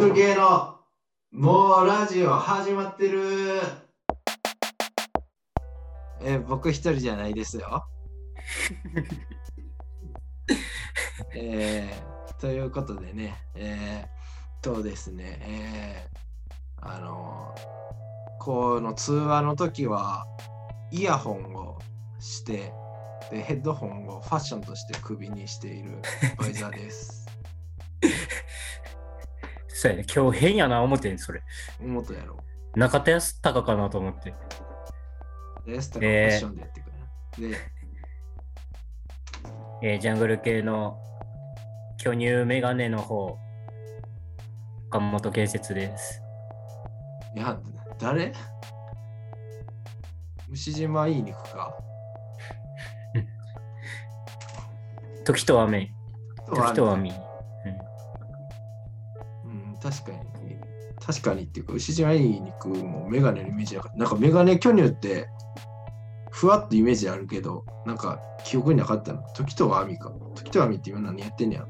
クル系のもうラジオ始まってるえー僕一人じゃないですよ。えーということでね、えー、とですね、えーあのこの通話の時はイヤホンをしてでヘッドホンをファッションとして首にしているバイザーです。そうやね、今日変やな思ってんそれ。妹やろ。中田康隆かなと思って。で、スタがファッションでやってくる。で、えージャングル系の巨乳メガネの方、岡本建設です。いや、誰？牛島いい肉か。時と雨、時と雨。うん、確かに。確かにっていうか、牛島いい肉もメガネのイメージなかった。なんかメガネ巨乳って、ふわっとイメージあるけど、なんか記憶になかったの。時とは網か。時とは網って今何やってんねやろ。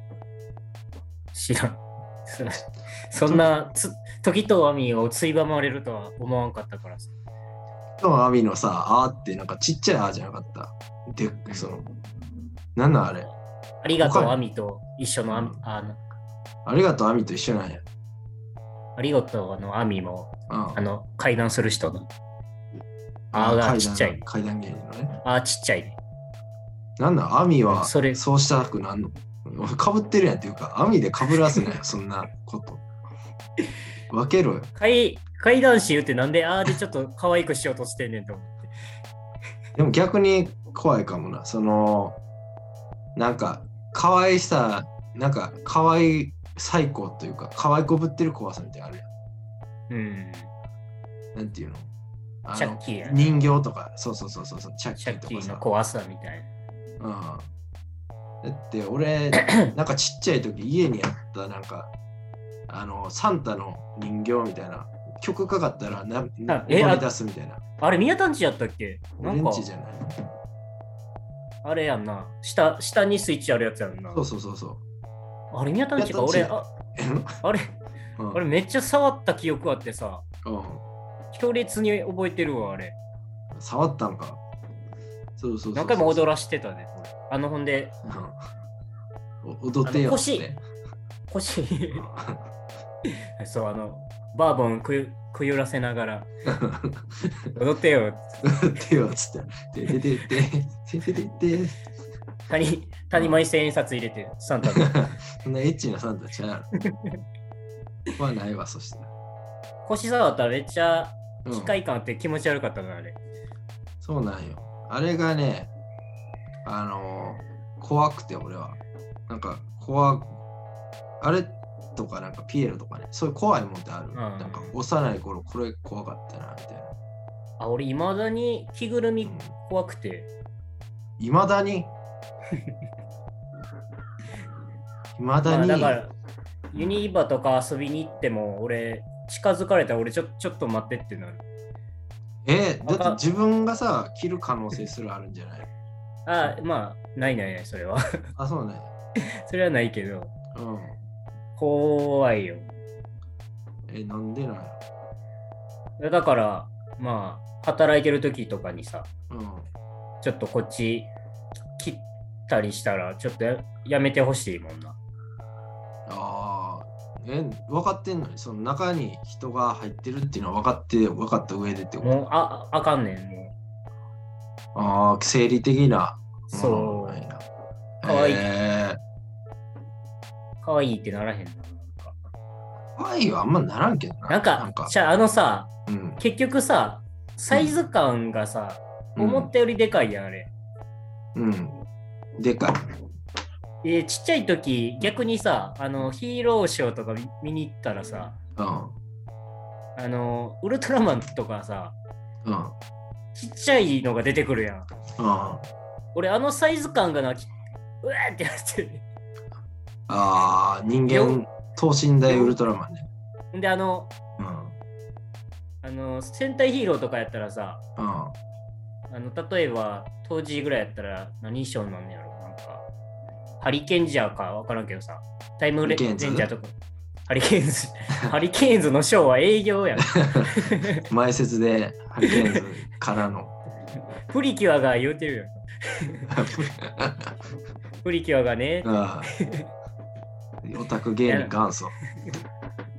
知らん。そそんなつ時と雨をついばまれるとは思わんかったからさ。時とは網のさ、あーってなんかちっちゃいあーじゃなかった。で、その、なんなんあれ。ありがとう網と一緒の網うんあのありがとう網と一緒なんや。ありがとうの網もうんあの階段する人のあーがちっちゃい階段芸人のね。あーちっちゃいね。なんなん網はそれそうしたくなんの？かぶってるやんっていうか、網でかぶらすなよ、そんなこと。分けろよ。階階段師言ってなんであーでちょっと可愛くしようとしてんねんと思って。でも逆に怖いかもな。その、なんか、可愛さ、なんか、可愛い最高というか、可愛こぶってる怖さみたいなのあるうん。やん。なんていうの？あのチャッキーや人形とか、そうそうそうそうチャッキーーとかさ。の怖さみたいな。うん。だって俺、なんかちっちゃい時家にあったなんか、あの、サンタの人形みたいな、曲かかったらな、なえ生まれ出すみたいな。あれ、宮田んちやったっけ？なんかじゃない。あれやんな。下、下にスイッチあるやつやんなそ。うそうそうそう。あれ、宮田内か、俺、あ あれ、うん、あれめっちゃ触った記憶あってさ、うん、強烈に覚えてるわ、あれ。触ったんか。そうそう何回も踊らしてたね。あの本で。うん、踊ってよって。腰。腰そう、あの、バーボンくくゆらせながら。踊ってよ。踊ってよ、つって。でででで、ででで。谷間に千円札入れて、サンタで。そんなエッチなサンタちゃう。はないわ、そしたら。腰触ったらめっちゃうん機械感あって気持ち悪かったな、あれ。そうなんよ。あれがね、あのー怖くて俺は。なんか怖あれとかなんかピエロとかね、そういう怖いもんってある。んなんか幼い頃これ怖かったなみたいな。あ、俺、いまだに着ぐるみ怖くて。いまだに？い まだまあ、に、だから、ユニバとか遊びに行っても、俺、近づかれたら俺ちょ、ちょっと待ってってなる。えだって自分がさ、着る可能性すらあるんじゃない？あ、まあ、ないないない、それは。あ、そうね。それはないけど、うん。怖いよ。え、なんでなんや？だから、まあ、働いてる時とかにさ、ろうん。ちょっとこっち切ったりしたら、ちょっとややめてほしいもんな。え、分かってんのに、その中に人が入ってるっていうのは分かって、分かった上でってこと？もう、あ、ああかんねん、もああ、生理的な。う。そうかわいいえ可愛いってならへんな。なんかー、可愛いはあんまならんけどな。なんか、じゃあ、あのさ、うん。結局さ、サイズ感がさ、思ったよりでかいやん、あれ。うん。うん。でかい。で、ちっちゃい時、逆にさ、あの、ヒーローショーとか見見に行ったらさ、うん。あの、ウルトラマンとかさ、うん。ちっちゃいのが出てくるやん。うん。俺、あのサイズ感がな、きうわーってなって。ああ、人間、等身大ウルトラマンね。で、あの、うん。あの、戦隊ヒーローとかやったらさ、うん。あの、例えば、当時ぐらいやったら何賞なんやろ？ハリケンジャーかわからんけどさ、タイムレンズ？レンジャーとか、ハリケーンズ、ハリケーンズのショーは営業やん。前説でハリケーンズからの。プリキュアが言うてるよ。プリキュアがね、ああオタク芸人元祖。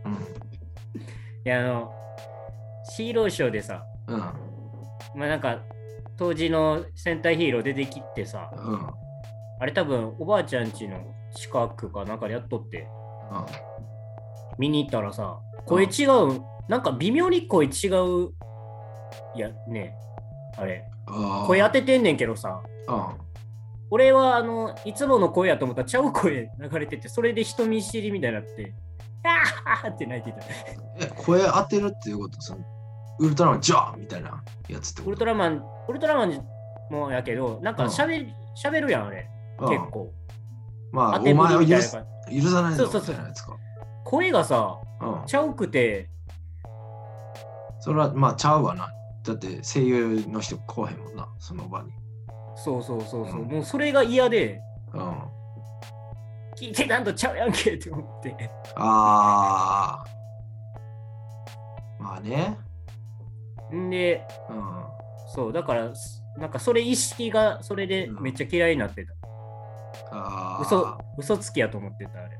うん。いや、あの、ヒーローショーでさ、うん。まあなんか、当時の戦隊ヒーロー出てきてさ、うん。うん。あれ多分おばあちゃん家の近くかなんかでやっとって、見に行ったらさ、声違う、なんか微妙に声違う、いやね、あれ、ああ声当ててんねんけどさ、うん。俺はあの、いつもの声やと思ったらちゃう声流れてて、それで人見知りみたいになって、あーって泣いてた。え、声当てるっていうこと？そのウルトラマンジャーみたいなやつってウルトラマン、ウルトラマンもやけど、なんかしゃべしゃべるやん、あれ、うん結構。まあ、お前を許さないそうそうそう。声がさ、うん。ちゃうくて、それはまあちゃうわな。だって声優の人来へんもんな、その場に。そうそうそうそう、うんもうそれが嫌で、うん。聞いてなんとちゃうやんけって思って。ああ。まあね。んで、うん。そう、だから、すなんかそれ意識がそれでめっちゃ嫌いになってた。嘘、嘘つきやと思ってた、あれ。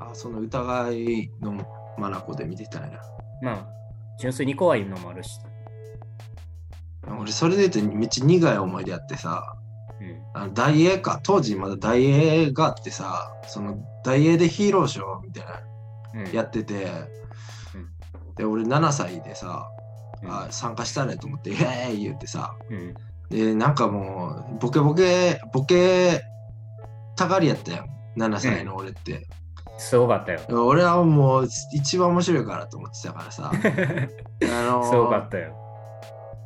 あその疑いのマナコで見てたんや。まあ、純粋に怖いのもあるし。俺、それで言うとめっちゃ苦い思い出あってさ、うん。あの大英か、当時まだ大英があってさ、その大英でヒーローショーみたいなうん、やってて、で、俺7歳でさ、うんあ参加したねと思って、イエーイ言ってさ、うん。で、なんかもう、ボケボケ、ボケたがりやったやん、7歳の俺って。すごかったよ。俺はもう一番面白いからと思ってたからさ、あのすごかったよ。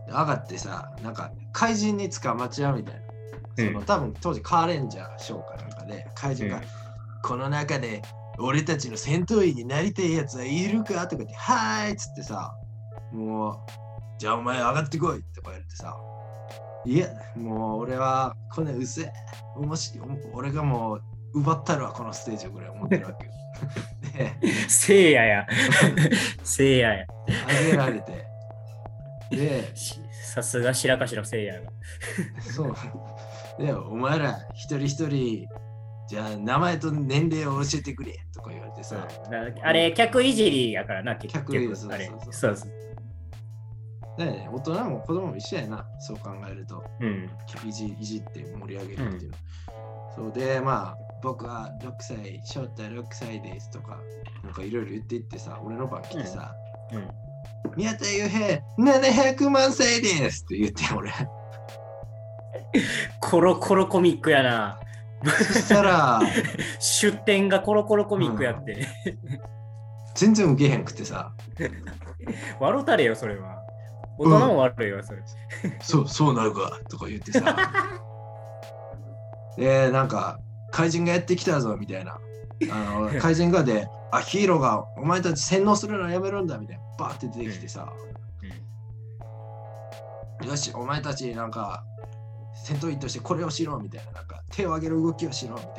上がってさ、なんか怪人に捕まっちゃうみたいな。そのうん多分当時カーレンジャーショーかなんかで怪人が、うんこの中で俺たちの戦闘員になりたいやつはいるかとか言って、はーいっつってさ、もう、じゃあお前上がってこいとか言ってさ、いや、もう俺はこんなうせえ、おもし俺がもう奪ったるわ、このステージをぐらい思ってるわけよ。で、せいやや。せいやや。上げられて、で、しさすが白かしのせいやが。そう。で、お前ら一人一人、じゃあ名前と年齢を教えてくれとか言われてさ、なあれ、客いじりやからな、結客いじりそうそうそうね、大人も子供も一緒やな、そう考えると。うん。いじいじって盛り上げるっていうの。そうで、まあ、僕は6歳、翔太6歳ですとか、なんかいろいろ言っていってさ、俺の番来てさ、うん。宮田雄平700万歳ですって言って、俺。コロコロコミックやな。そしたら、出典がコロコロコミックやって。全然受けへんくてさ、笑うたれよ、それは。大人も悪いわ、それ。そう、そうなるかとか言ってさ。で、なんか、怪人がやってきたぞみたいな。あの怪人がで、あ、ヒーローがお前たち洗脳するのやめるんだみたいな。バーって出てきてさ、よし、お前たちなんか、戦闘員としてこれをしろみたいな。なんか、手を上げる動きをしろみたいな。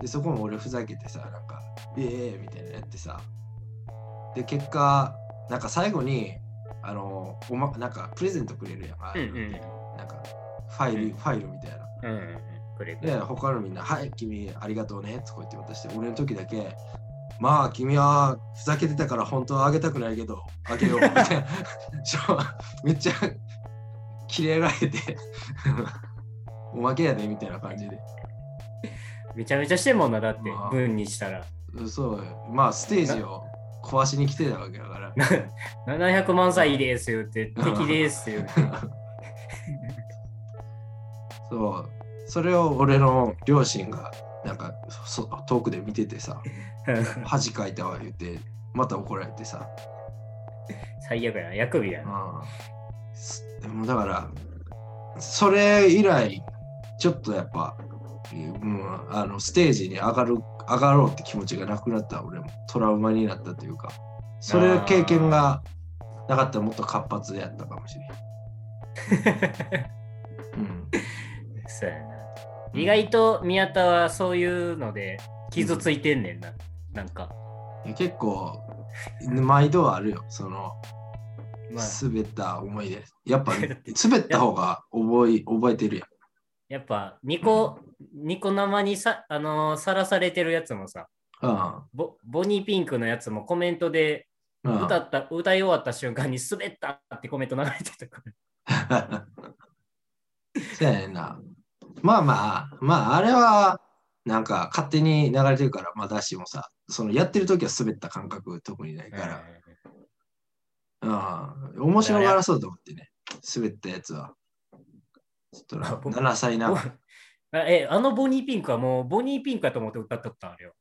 で、そこも俺ふざけてさ、なんか、ええー、みたいなやってさ。で、結果、なんか最後に、あの、おま、なんかプレゼントくれるやん。うんうんなんか、ファイル、うんファイルみたいな。うん。うん。くれで、他のみんな、はい、君ありがとうね、とか言って渡して、俺の時だけ、まあ、君はふざけてたから本当はあげたくないけど、あげよう、みたいな。めっちゃ、キレられて、おまけやで、みたいな感じで。めちゃめちゃしてんもんな、だってまあ、文にしたら。そう、まあ、ステージを壊しに来てたわけだから。700万歳ですよって、敵ですよって。そう、それを俺の両親が、なんかそ遠くで見ててさ、恥かいたわ言って、また怒られてさ、最悪やな、役日やな。うんすでもだから、それ以来、ちょっとやっぱ、うん、あのステージに上がる上がろうって気持ちがなくなった俺も。トラウマになったというか。それ経験がなかったらもっと活発やったかもしれん、うん、そうやな。意外と宮田はそういうので傷ついてんねんな。なんか、いや結構、毎度あるよ、その、まあ、滑った思い出。やっぱ、滑った方が覚え覚えてるやん。やっぱ、ニコ、ニコ生にさ、あのーさらされてるやつもさ、うんボボニーピンクのやつもコメントでうん歌った、歌い終わった瞬間に滑ったってコメント流れてたから。そうやねんな。まあまあ、まあ、あれは、なんか勝手に流れてるから、まあ、だしもさ、そのやってる時は滑った感覚特にないから、うん、面白がらそうと思ってね、滑ったやつは。ちょっとなあ僕7歳なえ、あのボニーピンクはもうボニーピンクやと思って歌っとったんあれよ。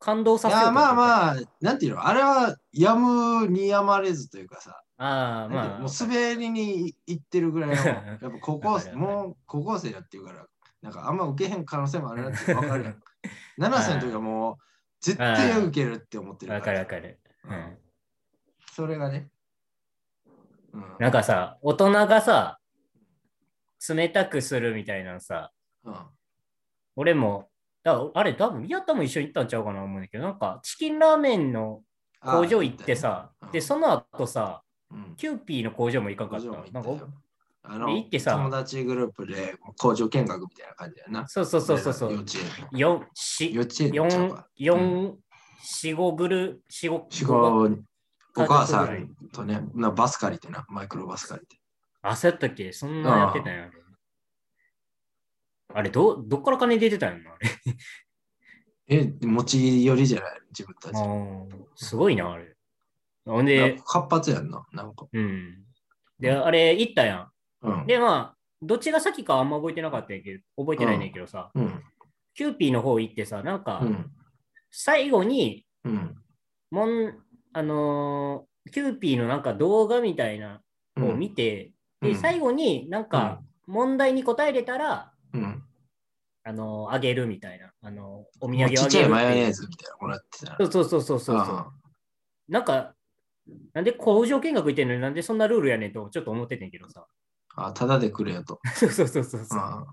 感動させよういや、まああ。まあ、なんていうの、あれはやむにやまれずというかさ、ああ、まあ。もう滑りに行ってるぐらいの、やっぱ高校生、もう高校生だっていうから、なんかあんま受けへん可能性もあるなって分かるやん。7歳の時はもう、絶対受けるって思ってるわか。るわかる。ううんんそれがね。うん。なんかさ、大人がさ、冷たくするみたいなのさ、うん俺も、だあれ多分宮田も一緒に行ったんちゃうかな思うんだけど、なんかチキンラーメンの工場行ってさ、で、その後さ、うんキューピーの工場も行かんか工った。なんかあので行ってさ友達グループで工場見学みたいな感じやな。そうそうそうそうそう。幼稚園。四四幼稚園四五グル四五お母さんとね、なバス借りてな、マイクロバス借りて。あ、そうやったっけ？そんなやってたんや。あれあれ、ど、どっから金出てたんやろあれ？え、持ち寄りじゃない？自分たち。すごいな、あれ。ほんでか、活発やんな、なんか。うん。で、あれ、行ったやうんん。。で、まあ、どっちが先かあんま覚えてなかったんやけど、覚えてないねんけどさ、うん。キューピーの方行ってさ、なんかう、ん。最後に、うん。もん、あのーキューピーのなんか動画みたいなのを見て、で、うん最後になんか問題に答えれたら、うん。あのーあげるみたいな、あのーお土産をもうちっちゃいマヨネーズみたいなのもらってたな。そうそうそうそうそうそう。あなんか、なんで工場見学行ってんのになんでそんなルールやねんとちょっと思っててんけどさ。あ、ただでくれよと。そうそうそうそうそう。あ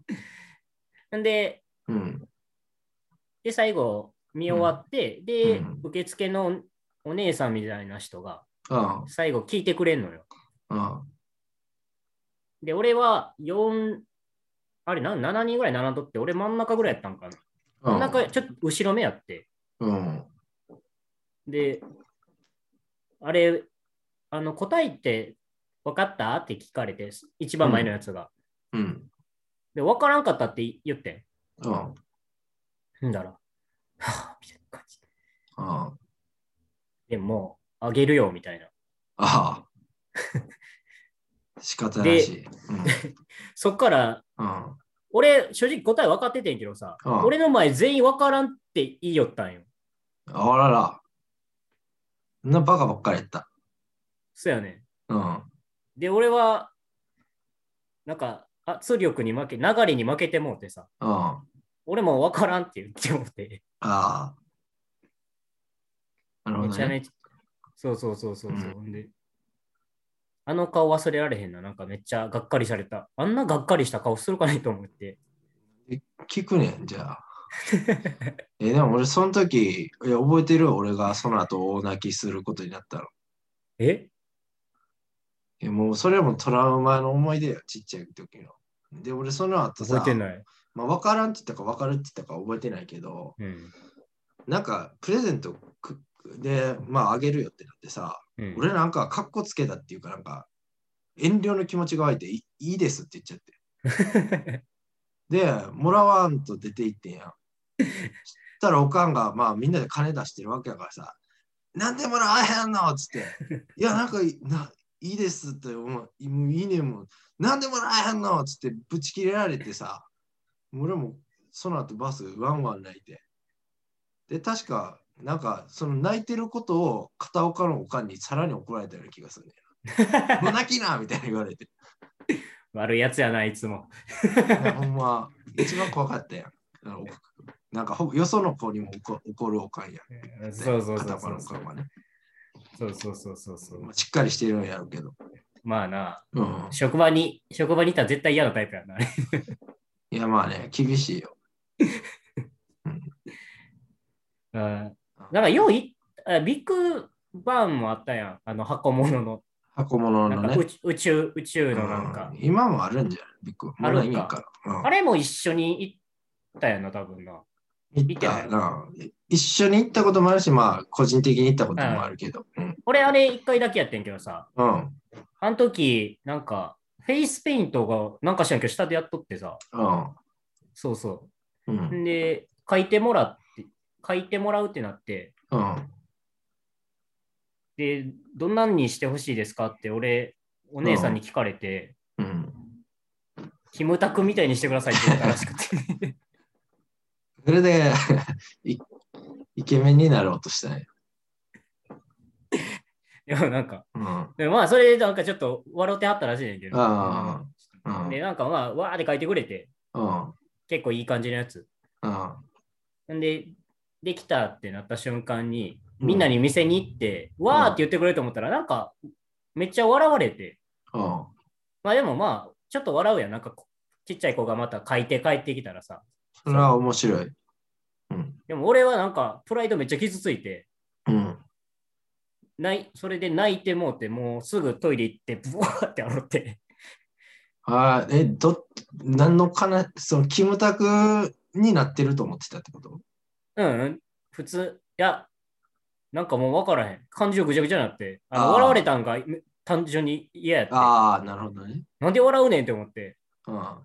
なんで、うん。で、最後見終わって、で、うん受付のお姉さんみたいな人があ最後聞いてくれんのよ。あ。で、俺は4、あれな、7人ぐらい並んどって、俺真ん中ぐらいやったんかな。真ん中、ちょっと後ろ目やって。うん。で、あれ、あの、答えって分かった？って聞かれて、一番前のやつが。うん。で、分からんかったって言ってうん。ん。んだら、はぁ、みたいな感じ。あでも、あげるよ、みたいな。あ。仕方なし。そっから、うん。うん。俺、正直答え分かっててんけどさ、うん俺の前全員分からんって言いよったんよ。あらら。なバカばっかりやった。そうやねん。うん。で、俺は、なんか、圧力に負け、流れに負けてもうてさ、うん。あ俺も分からんって言ってもうて、あ。なるほどね。めちゃめちゃ、そうそうそうそうそう、で、あの顔忘れられへんな、なんかめっちゃがっかりされた。あんながっかりした顔するかねと思って。聞くねん、じゃあ。え、でも俺その時、いや覚えてる俺がその後大泣きすることになったの。え？えもうそれはもうトラウマの思い出よ、ちっちゃい時の。で、俺その後さ、覚えてない。まあ、分からんって言ったか分かるって言ったか覚えてないけど、うん。なんかプレゼントくで、まああげるよってなってさ、うん、俺なんかカッコつけたっていうかなんか遠慮の気持ちが湧いていいいですって言っちゃって。で、もらわんと出て行ってんやん。そしたらおかんがまあみんなで金出してるわけやからさ、なんでもらわへんの？っつって、いやなんかいないいですってもういいねもう、なんでもらえへんの？っつってぶち切れられてさ、俺もその後バスワンワン泣いて。で、確か、なんか、その泣いてることを片岡のおかんにさらに怒られたような気がするね。もう泣きなみたいな言われて。悪いやつやな、いつも。ほんま、一番怖かったやん。あのなんかほよその子にも怒怒るおかんやん。そうそうそう片岡のそうそう。おかんはね。そうそうそうそうそうまあしっかりしてるんやろうけど。まあな、うん。職場に、職場にいたら絶対嫌なタイプやな。いや、まあね、厳しいよ。うんなんかようい、あビッグバンもあったやん。あの箱物の。箱物のね宇。宙宇宙のなんかう。ん今もあるんじゃない？ビッグあるんか。うんあれも一緒に行ったやんな、多分な。行ったな。一緒に行ったこともあるし、まあ、個人的に行ったこともあるけど。うん。俺、あれ一回だけやってんけどさ、うん。あの時、なんか、フェイスペイントが、なんかしらんけど、下でやっとってさ、そうそう。うん。うん。で、書いてもらって、書いてもらうってなって、うん。で、どんなんにしてほしいですかって、俺、お姉さんに聞かれて、うん。キムタクみたいにしてくださいって言ったらしくて。それでイ、イケメンになろうとしたね。いや、なんか、うん。でまあ、それでなんかちょっと笑ってはったらしいねんけど。うんで、なんかまあ、わーって書いてくれて、うん。結構いい感じのやつ。うん。んで、できたってなった瞬間に、みんなに店に行って、わーって言ってくれると思ったら、なんか、めっちゃ笑われて、うん。まあでもまあ、ちょっと笑うやん。なんか、ちっちゃい子がまた書いて帰ってきたらさ。それは面白い。うん。でも俺はなんか、プライドめっちゃ傷ついて、うん。ないそれで泣いてもうて、もうすぐトイレ行って、ブワーって洗って。ああ、え、ど、何のかな、その、キムタクになってると思ってたってこと？うんうん、普通、いや、なんかもう分からへん。感情ぐちゃぐちゃになって、あの笑われたんが単純に嫌やって。ああ、なるほどね。なんで笑うねんって思って。うん。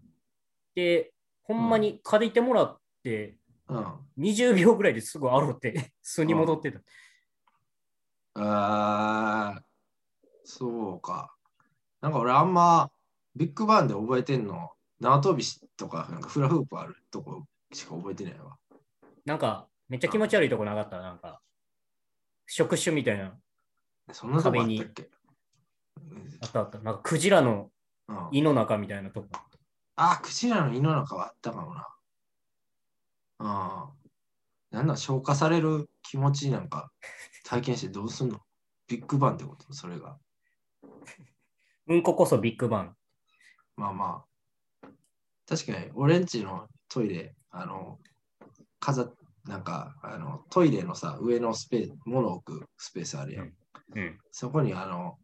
で、ほんまに借りてもらって、うん。20秒ぐらいですぐ洗って、素に戻ってた。ああ、そうか。なんか俺あんまビッグバンで覚えてんの、縄跳びとかなんかフラフープあるとこしか覚えてないわ。なんか、めっちゃ気持ち悪いとこなかった？なんか、触手みたいな。そんなとこあったっけ？あったあった。なんか、クジラのうん、胃の中みたいなとこ。あ、クジラの胃の中はあったかもな。うん。なんだ、消化される気持ちなんか体験してどうすんの？ビッグバンってこと？それが。うんここそビッグバン。まあまあ。確かに、俺んちのトイレ、あの、飾っなんか、あの、トイレのさ、上のスペース、物を置くスペースあるやん。うん。そこに、あの、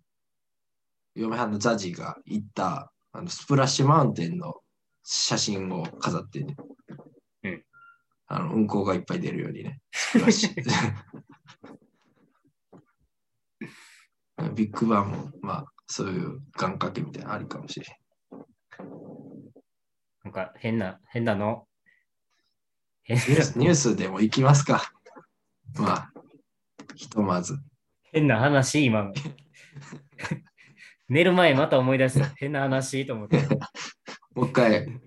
嫁はんのザジが行った、あの、スプラッシュマウンテンの写真を飾ってね。うん。あの、うんこがいっぱい出るようにね。スプラッシュ。ビッグバンも、まあ、そういう願掛けみたいなのありかもしれん。なんか、変な、変なの。変ニュースニュースでも行きますか。まあ、ひとまず。変な話、今の。寝る前また思い出した。変な話と思って。もう一回、う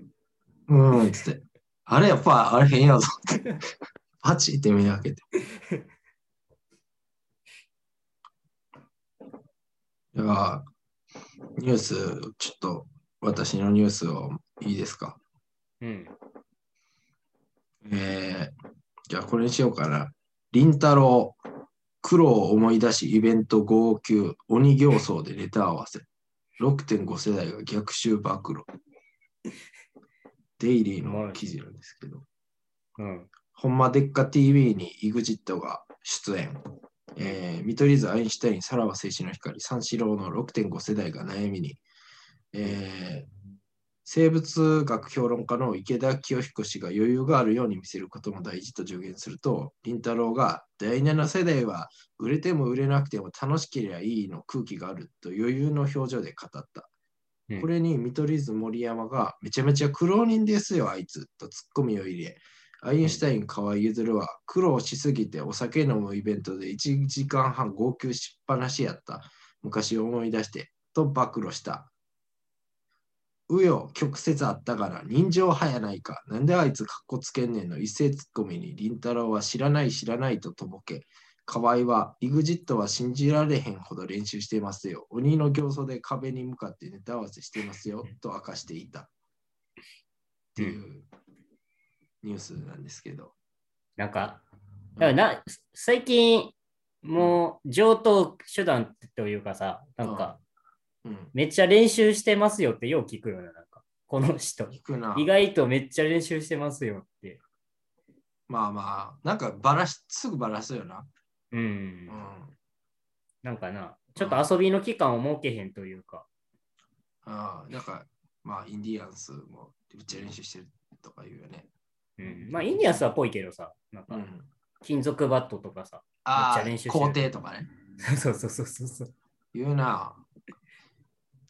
ーんっつって。あれやっぱ、あれ変やぞって。パチって目開けて。いや、ニュース、ちょっと私のニュースをいいですか？うん。えー、じゃあこれにしようかな。凛太郎、苦労を思い出しイベント号泣、鬼形相でネタ合わせ。6.5世代が逆襲暴露。デイリーの記事なんですけど。うん。ほんまでっか TV に EXIT が出演。えー見取り図、アインシュタイン、さらば青春の光、三四郎の6.5世代が悩みに、えー生物学評論家の池田清彦氏が余裕があるように見せることも大事と助言すると、凛太郎が第7世代は売れても売れなくても楽しければいいの空気があると余裕の表情で語った。うんこれに見取り図森山がめちゃめちゃ苦労人ですよ、あいつとツッコミを入れ、アインシュタイン河合ゆずるは苦労しすぎてお酒飲むイベントで1時間半号泣しっぱなしやった昔を思い出してと暴露した。うよ、曲折あったから人情派やないか。なんであいつかっこつけんねんの？一斉ツッコミに凛太郎は知らない知らないととぼけ。河合は EXIT は信じられへんほど練習してますよ。鬼の形相で壁に向かってネタ合わせしてますよと明かしていた。っていうニュースなんですけど。なんか、だからな最近、もう上等手段というかさ、なんか、うん。めっちゃ練習してますよってよう聞くよね、なんか。この人。意外とめっちゃ練習してますよって。まあまあ、なんかバラし、すぐバラすよな。うん。うん。なんかな、ちょっと遊びの期間を設けへんというか。ああ、なんか、まあ、インディアンスもめっちゃ練習してるとか言うよね。うん。まあ、インディアンスはぽいけどさ、なんか、うん。金属バットとかさ。ああめっちゃ練習、してる工程とかね。そうそうそうそう。言うな。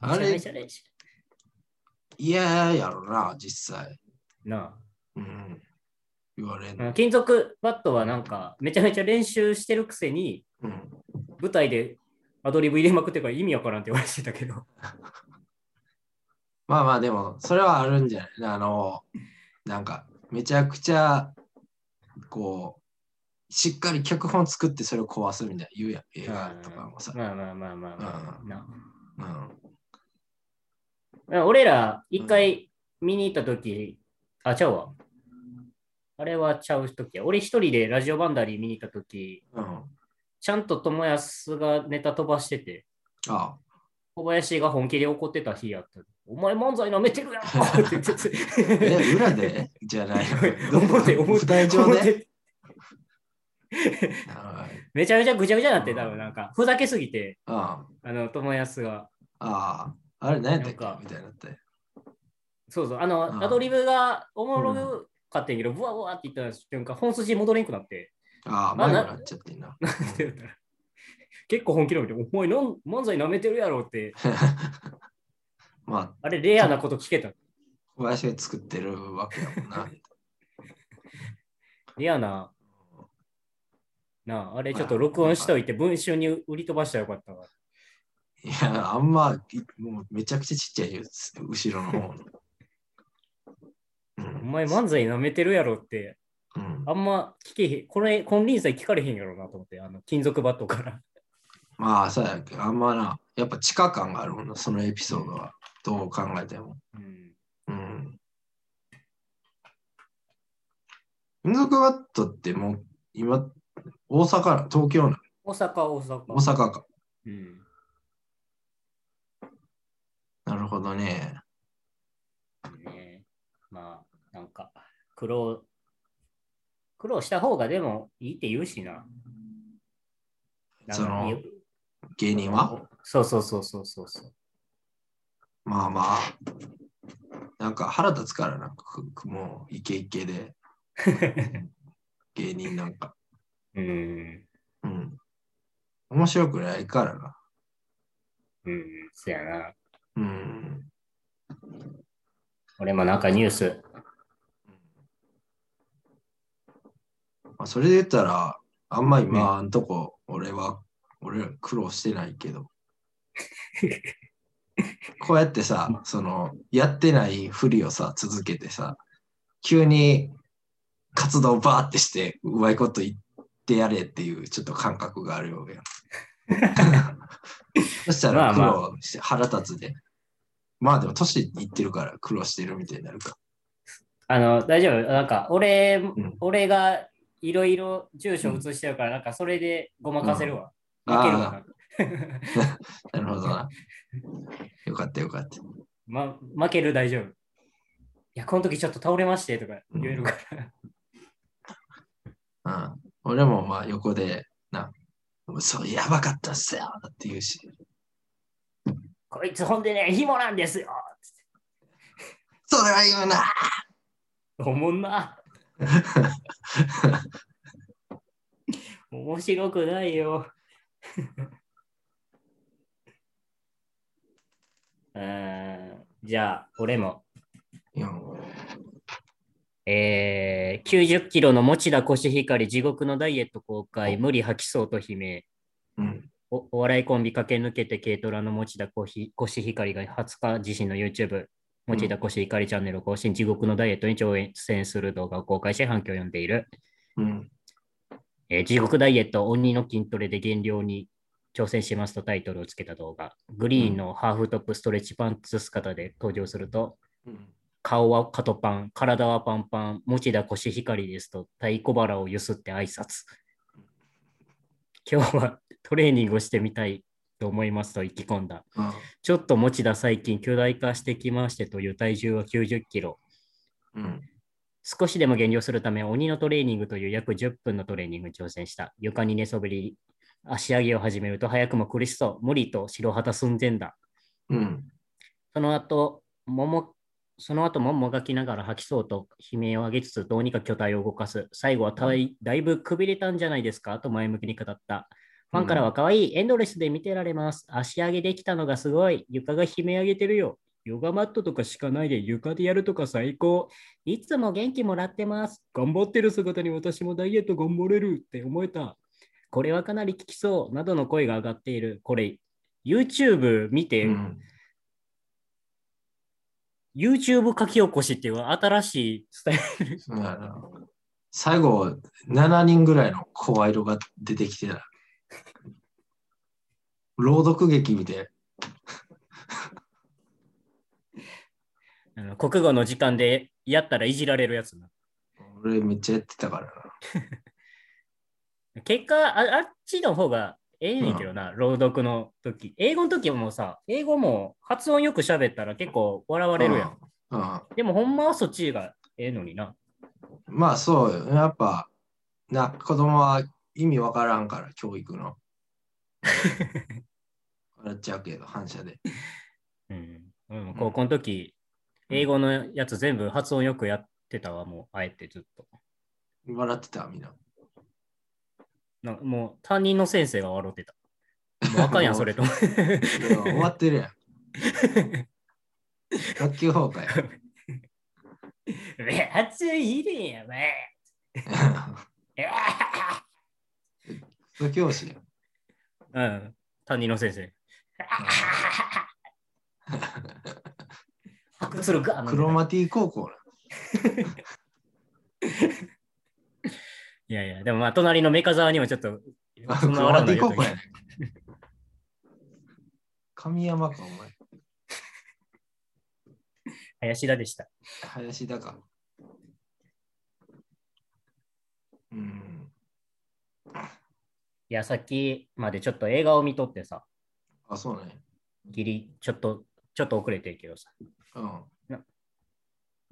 あれ？めちゃめ、ちゃ練習。嫌やろな、実際。なうん。言われん。金属バットはなんか、めちゃめちゃ練習してるくせに、うん。舞台でアドリブ入れまくってるから意味わからんって言われてたけど。まあまあ、でも、それはあるんじゃない？あの、なんか、めちゃくちゃ、こう、しっかり脚本作ってそれを壊すみたいな言うやん、映画とかもさ。まあまあまあまあまあ。うんなうん。俺ら一回見に行ったとき、あ、ちゃうわ。あれはちゃうときや。俺一人でラジオバンダリー見に行ったとき、うん。ちゃんと友安がネタ飛ばしてて、あ小林が本気で怒ってた日やった。お前漫才舐めてるやんって言ってて。え、裏で？じゃない。表、表、で？めちゃめちゃぐちゃぐちゃになって、多分なんか、ふざけすぎて、あ、あの、友安が。ああ、あれ何やったっけ？みたいになって。そうそう、あの、うんアドリブがおもろかったんやけど、ブワブワって言った瞬間、本筋戻れんくなって。ああ、まあなっちゃってんな。結構本気で見て、お前なん漫才舐めてるやろって、まあ、あれレアなこと聞けた。小林が作ってるわけやもんな。レアな、なあ、あれちょっと録音しといて、文集に売り飛ばしたらよかったわ。いや、あんま、いもうめちゃくちゃちっちゃいよ、後ろの方の。うおん。前漫才舐めてるやろって、うん、あんま聞けへん、これ、金輪際聞かれへんやろなと思って、あの金属バットから。まあ、そうやけど、あんまな、やっぱ地下感があるもんな、そのエピソードは。どう考えても。うん、うん。金属バットってもう、今、大阪、東京な、大阪、大阪。大阪か。うん。なるほどね。ねまあ、なんか、苦労、苦労した方がでもいいって言うしな。その芸人は？そうそうそうそうそうそう。まあまあ、なんか腹立つからな、もうイケイケで、芸人なんか。うん。うん。面白くないからな。うん、そやな。うん。俺もなんかニュース、まあ、それで言ったら、あんま今んとこ、俺は、俺ら苦労してないけど。こうやってさ、その、やってないふりをさ、続けてさ、急に活動バーってして、うまいこと言ってやれっていう、ちょっと感覚があるようや。そしたら苦労して腹立つで。まあでも年いってるから苦労してるみたいになるか。あの、大丈夫？なんか、俺、ん俺がいろいろ住所移してるから、なんかそれでごまかせるわ。負けるわな。なるほどな。よかったよかった。ま、負ける大丈夫。いや、この時ちょっと倒れましてとか言えるから。うん、俺もまあ横で、な、そう、やばかったっすよって言うし、こいつほんでね、紐なんですよ それは言うなおもんな。面白くないよ。うーんじゃあ、俺も。えー、90キロの持田コシヒカリ地獄のダイエット公開、無理吐きそうと悲鳴。うん、おお笑いコンビ駆け抜けて軽トラの持田コシヒカリが20日自身の YouTube、持田コシヒカリチャンネルを更新、地獄のダイエットに挑戦する動画を公開し反響を呼んでいる。うん、えー地獄ダイエット、鬼の筋トレで減量に挑戦しますとタイトルをつけた動画。グリーンのハーフトップストレッチパンツ姿で登場すると、うん、顔はカトパン、体はパンパン、持田コシヒカリですと太鼓腹をゆすって挨拶。今日はトレーニングをしてみたいと思いますと意気込んだ。あちょっと持田最近巨大化してきましてという体重は90キロ。うん、少しでも減量するため、鬼のトレーニングという約10分のトレーニングに挑戦した。床に寝そべり、足上げを始めると早くも苦しそう。無理と白旗寸前だ。うん。その後、もも、その後ももがきながら吐きそうと悲鳴を上げつつ、どうにか巨体を動かす。最後はたいだいぶくびれたんじゃないですか？と前向きに語った。ファンからは可愛いエンドレスで見てられます。足上げできたのがすごい。床が悲鳴上げてるよ。ヨガマットとか敷かないで床でやるとか最高。いつも元気もらってます。頑張ってる姿に私もダイエット頑張れるって思えた。これはかなり効きそう。などの声が上がっている。これ、YouTube 見て、うん YouTube 書き起こしっていう新しいスタイル。最後、7人ぐらいの声色が出てきてた。朗読劇みたい。あの国語の時間でやったらいじられるやつな。俺めっちゃやってたからな。結果あ、あっちの方がええねんけどな、朗読の時。英語の時もさ、英語も発音よく喋ったら結構笑われるやん。うん。うんでもほんまはそっちがええのにな。まあそうよ。やっぱ、な、子供は意味わからんから、教育の。笑っちゃうけど、反射で。うん。うん、高校の時、英語のやつ全部発音よくやってたわ、もうあえてずっと。笑ってた、みんな。なもう担任の先生が笑ってた。もうあかんやん、それと。いや終わってるやん。学級崩壊め 熱いねんや、め。教師。うん、担任の先生。白鶴がクロマティ高校な。いやいや、でもまあ、隣のメカ沢にもちょっと、あそんな笑。神山か、お前。林田でした。林田か。うん。いや、さっきまでちょっと映画を見とってさ、あ、そうね。ギリ、ちょっと、ちょっと遅れてるけどさ。うん。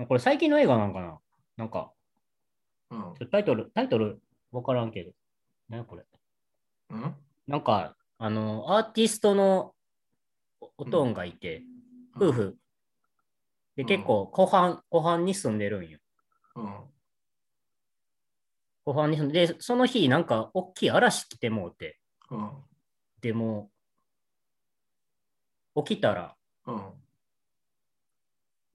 これ最近の映画なんかな？なんか、うん。タイトル、タイトルわからんけど。何これ？うん？なんか、あの、アーティストのおおとんがいて、夫婦。で、結構、後半、後半に住んでるんよ。うん。後半にで、で、その日、なんか、大きい嵐来てもうて、うん。でも、起きたら、うん。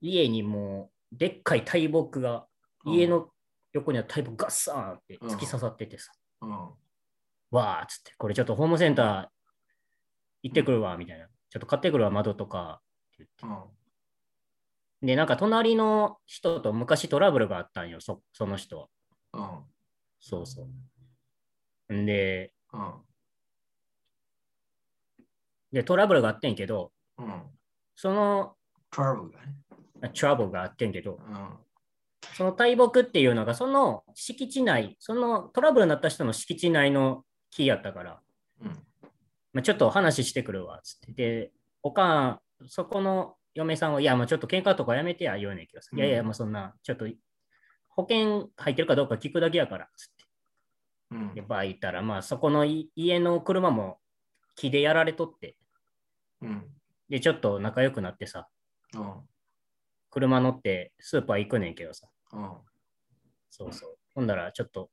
家にもう、でっかい大木が、家の横には大木ガッサーンって突き刺さっててさ、うん。わーっつって、これちょっとホームセンター行ってくるわ、みたいな。ちょっと買ってくるわ、窓とか。って言ってうん。で、なんか隣の人と昔トラブルがあったんよ、そその人は。うん。そうそう。んで、うん。で、トラブルがあってんけど、うん。そのトラブルがね。トラブルがあってんけど、うん。その大木っていうのが、その敷地内、そのトラブルになった人の敷地内の木やったから、うん。まあ、ちょっと話してくるわ、つって。で、おかん、そこの嫁さんは、いや、もうちょっと喧嘩とかやめてや、言うねんけどさ、うんいやいや、もうそんな、ちょっと、保険入ってるかどうか聞くだけやから、つっで、。バー行ったら、まあ、そこのい家の車も木でやられとって、うん。で、ちょっと仲良くなってさ、うん。車乗ってスーパー行くねんけどさ、うん。そうそう。ほんだら、ちょっと、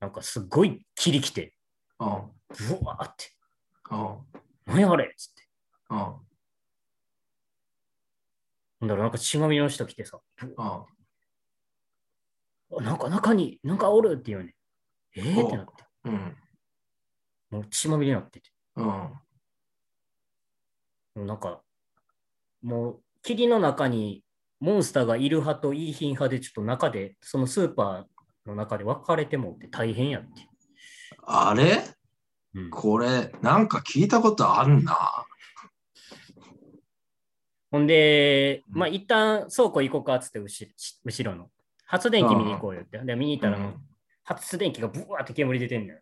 なんかすっごい霧来て、うん。ブワーって、うん。何あれっつって。うん。ほんだら、なんか血まみれの人来てさ、うん。あなんか中に、なんかおるって言うねん。えー、ってなって、うん。もう血まみれになってて。うん。もうなんか、もう霧の中にモンスターがいる派といい品派で、ちょっと中で、そのスーパーの中で分かれてもって大変やって。あれ？うん、これ、なんか聞いたことあんな。ほんで、うんまあ一旦倉庫行こうかっつって後後ろの。発電機見に行こうよって。で、見に行ったらもう、発電機がブワーって煙出てんのよ。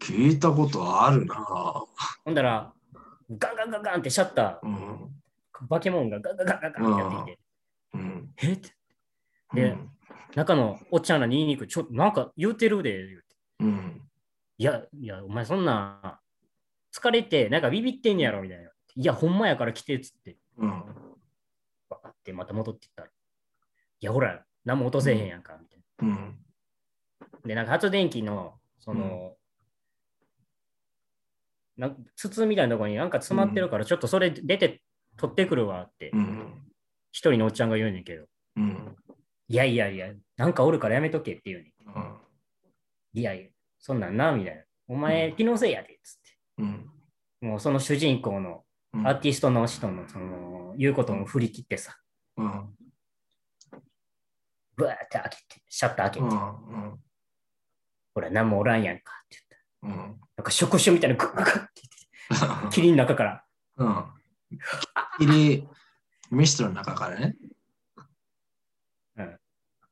聞いたことあるな。ほんだら、ガンガンガンガンってシャッタうん。ー、バケモンがガンガンガンガンってやってきて、うん。えってでうん中のおっちゃんらに言いにくい。ちょ、なんか言うてるで、言うて。うん。いや、いや、お前そんな、疲れて、なんかビビってんねやろ、みたいな。いや、ほんまやから来て、っつって。うん。ってまた戻っていったら。いや、ほら、何も落とせへんやんか、みたいうん。な。で、なんか発電機の、その、なん筒みたいなところになんか詰まってるから、ちょっとそれ出て取ってくるわって、うん。一人のおっちゃんが言うねんけど、うん。いやいやいや、なんかおるからやめとけって言うねん。うん。いやいや、そんなんな、みたいな。お前、気のせいやで、つっうん。て。もうその主人公のうんアーティストの人の、その、言うことも振り切ってさ、うん。ブワーって開けて、シャッター開けて、うん。ほら、何もおらんやんかって言った。うん。なんか触手みたいなグッグッグッって言って、霧の中から、うん。霧、ミストの中からね。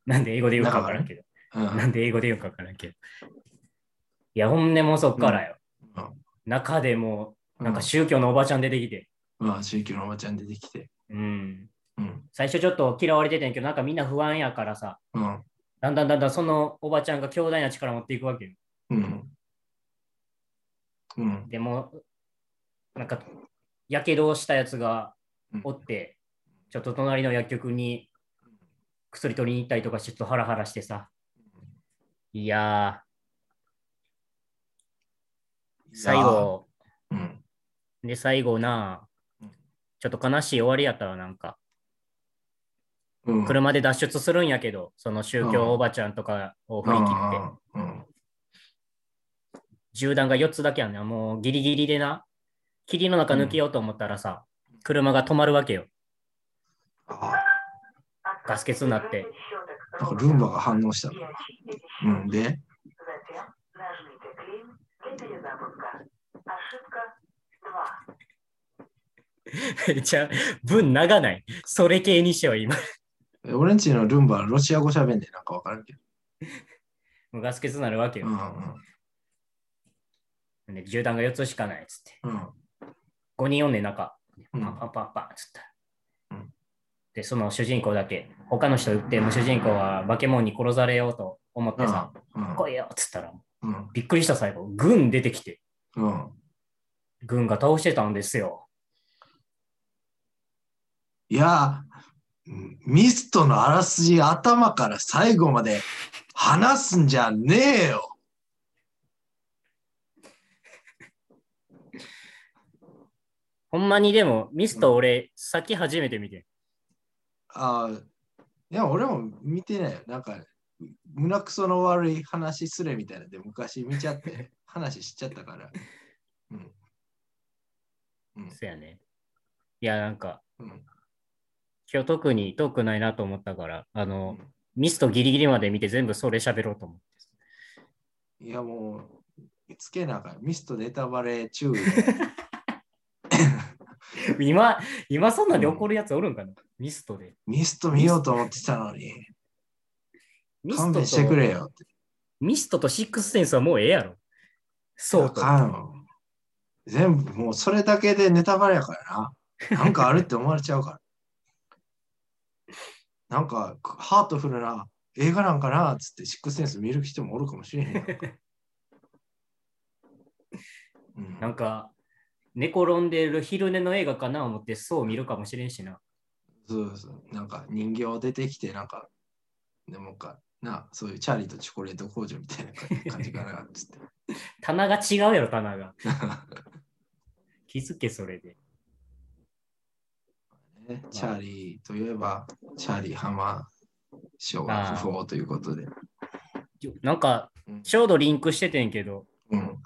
なんで英語で言うかわからんけど、うん。なんで英語で言うかわからんけど。いや、ほんでもうそっからよ。うん中でも、うなんか宗教のおばちゃん出てきて、うん、宗教のおばちゃん出てきて。うん。うん。最初ちょっと嫌われてたんやけど、なんかみんな不安やからさ、うん。だんだんだんだんそのおばちゃんが強大な力を持っていくわけよ。うん。うん。でも、なんか、やけどをしたやつがおって、ちょっと隣の薬局に薬取りに行ったりとかちょっとハラハラしてさ、いやー、最後、うん。で、最後なうん、ちょっと悲しい終わりやったわ、なんか。うん。車で脱出するんやけど、その宗教おばちゃんとかを振り切って、うん。銃弾が4つだけやねん。もうギリギリでな、霧の中抜けようと思ったらさ、車が止まるわけよ。あガス欠になって。なんかルンバが反応した。うん。で、めっちゃ文長ない。それ系にしては今。え俺んちのルンバはロシア語喋んでなんかわからんけど。もうガス欠になるわけよ。うんうんで銃弾が4つしかないっつって。うん。5人おんねん中。うんパンパンパンパンっつったら。うんで、その主人公だけ、他の人撃って、もう主人公は化け物に殺されようと思ってさ、うん来いよっつったら、うんびっくりした最後、軍出てきて、うん。軍が倒してたんですよ。いや、ミストのあらすじ頭から最後まで話すんじゃねえよ。ほんまにでも、ミスト俺、さっき初めて見て。ああ、いや、俺も見てないよ。なんか、胸くその悪い話すれみたいなので昔見ちゃって、話しちゃったから。うん。うん。そやね。いや、なんか、うん。今日特に遠くないなと思ったから、あうの、んミストギリギリまで見て全部それ喋ろうと思って。いや、もう、つけなあかん。ミストネタバレ注意。今、今そんなんで怒るやつおるんかな、ミストで。ミスト見ようと思ってたのに、ミスト勘弁してくれと、よって。ミストとシックスセンスはもうええやろ。そうか全部、もうそれだけでネタバレやからな。なんかあるって思われちゃうから。なんか、ハートフルな映画なんかなっつって、シックスセンス見る人もおるかもしれへん。うんなんか、寝転んでる昼寝の映画かな思ってそう見るかもしれんしな。そうそう。なんか人形出てきて、なんか、でもか、な、そういうチャーリーとチョコレート工場みたいな感じかなっつって。棚が違うやろ、棚が。気づけ、それで。ね、チャーリーといえば、チャーリー浜賞が不法ということで。なんか、うんちょうどリンクしててんけど、うん。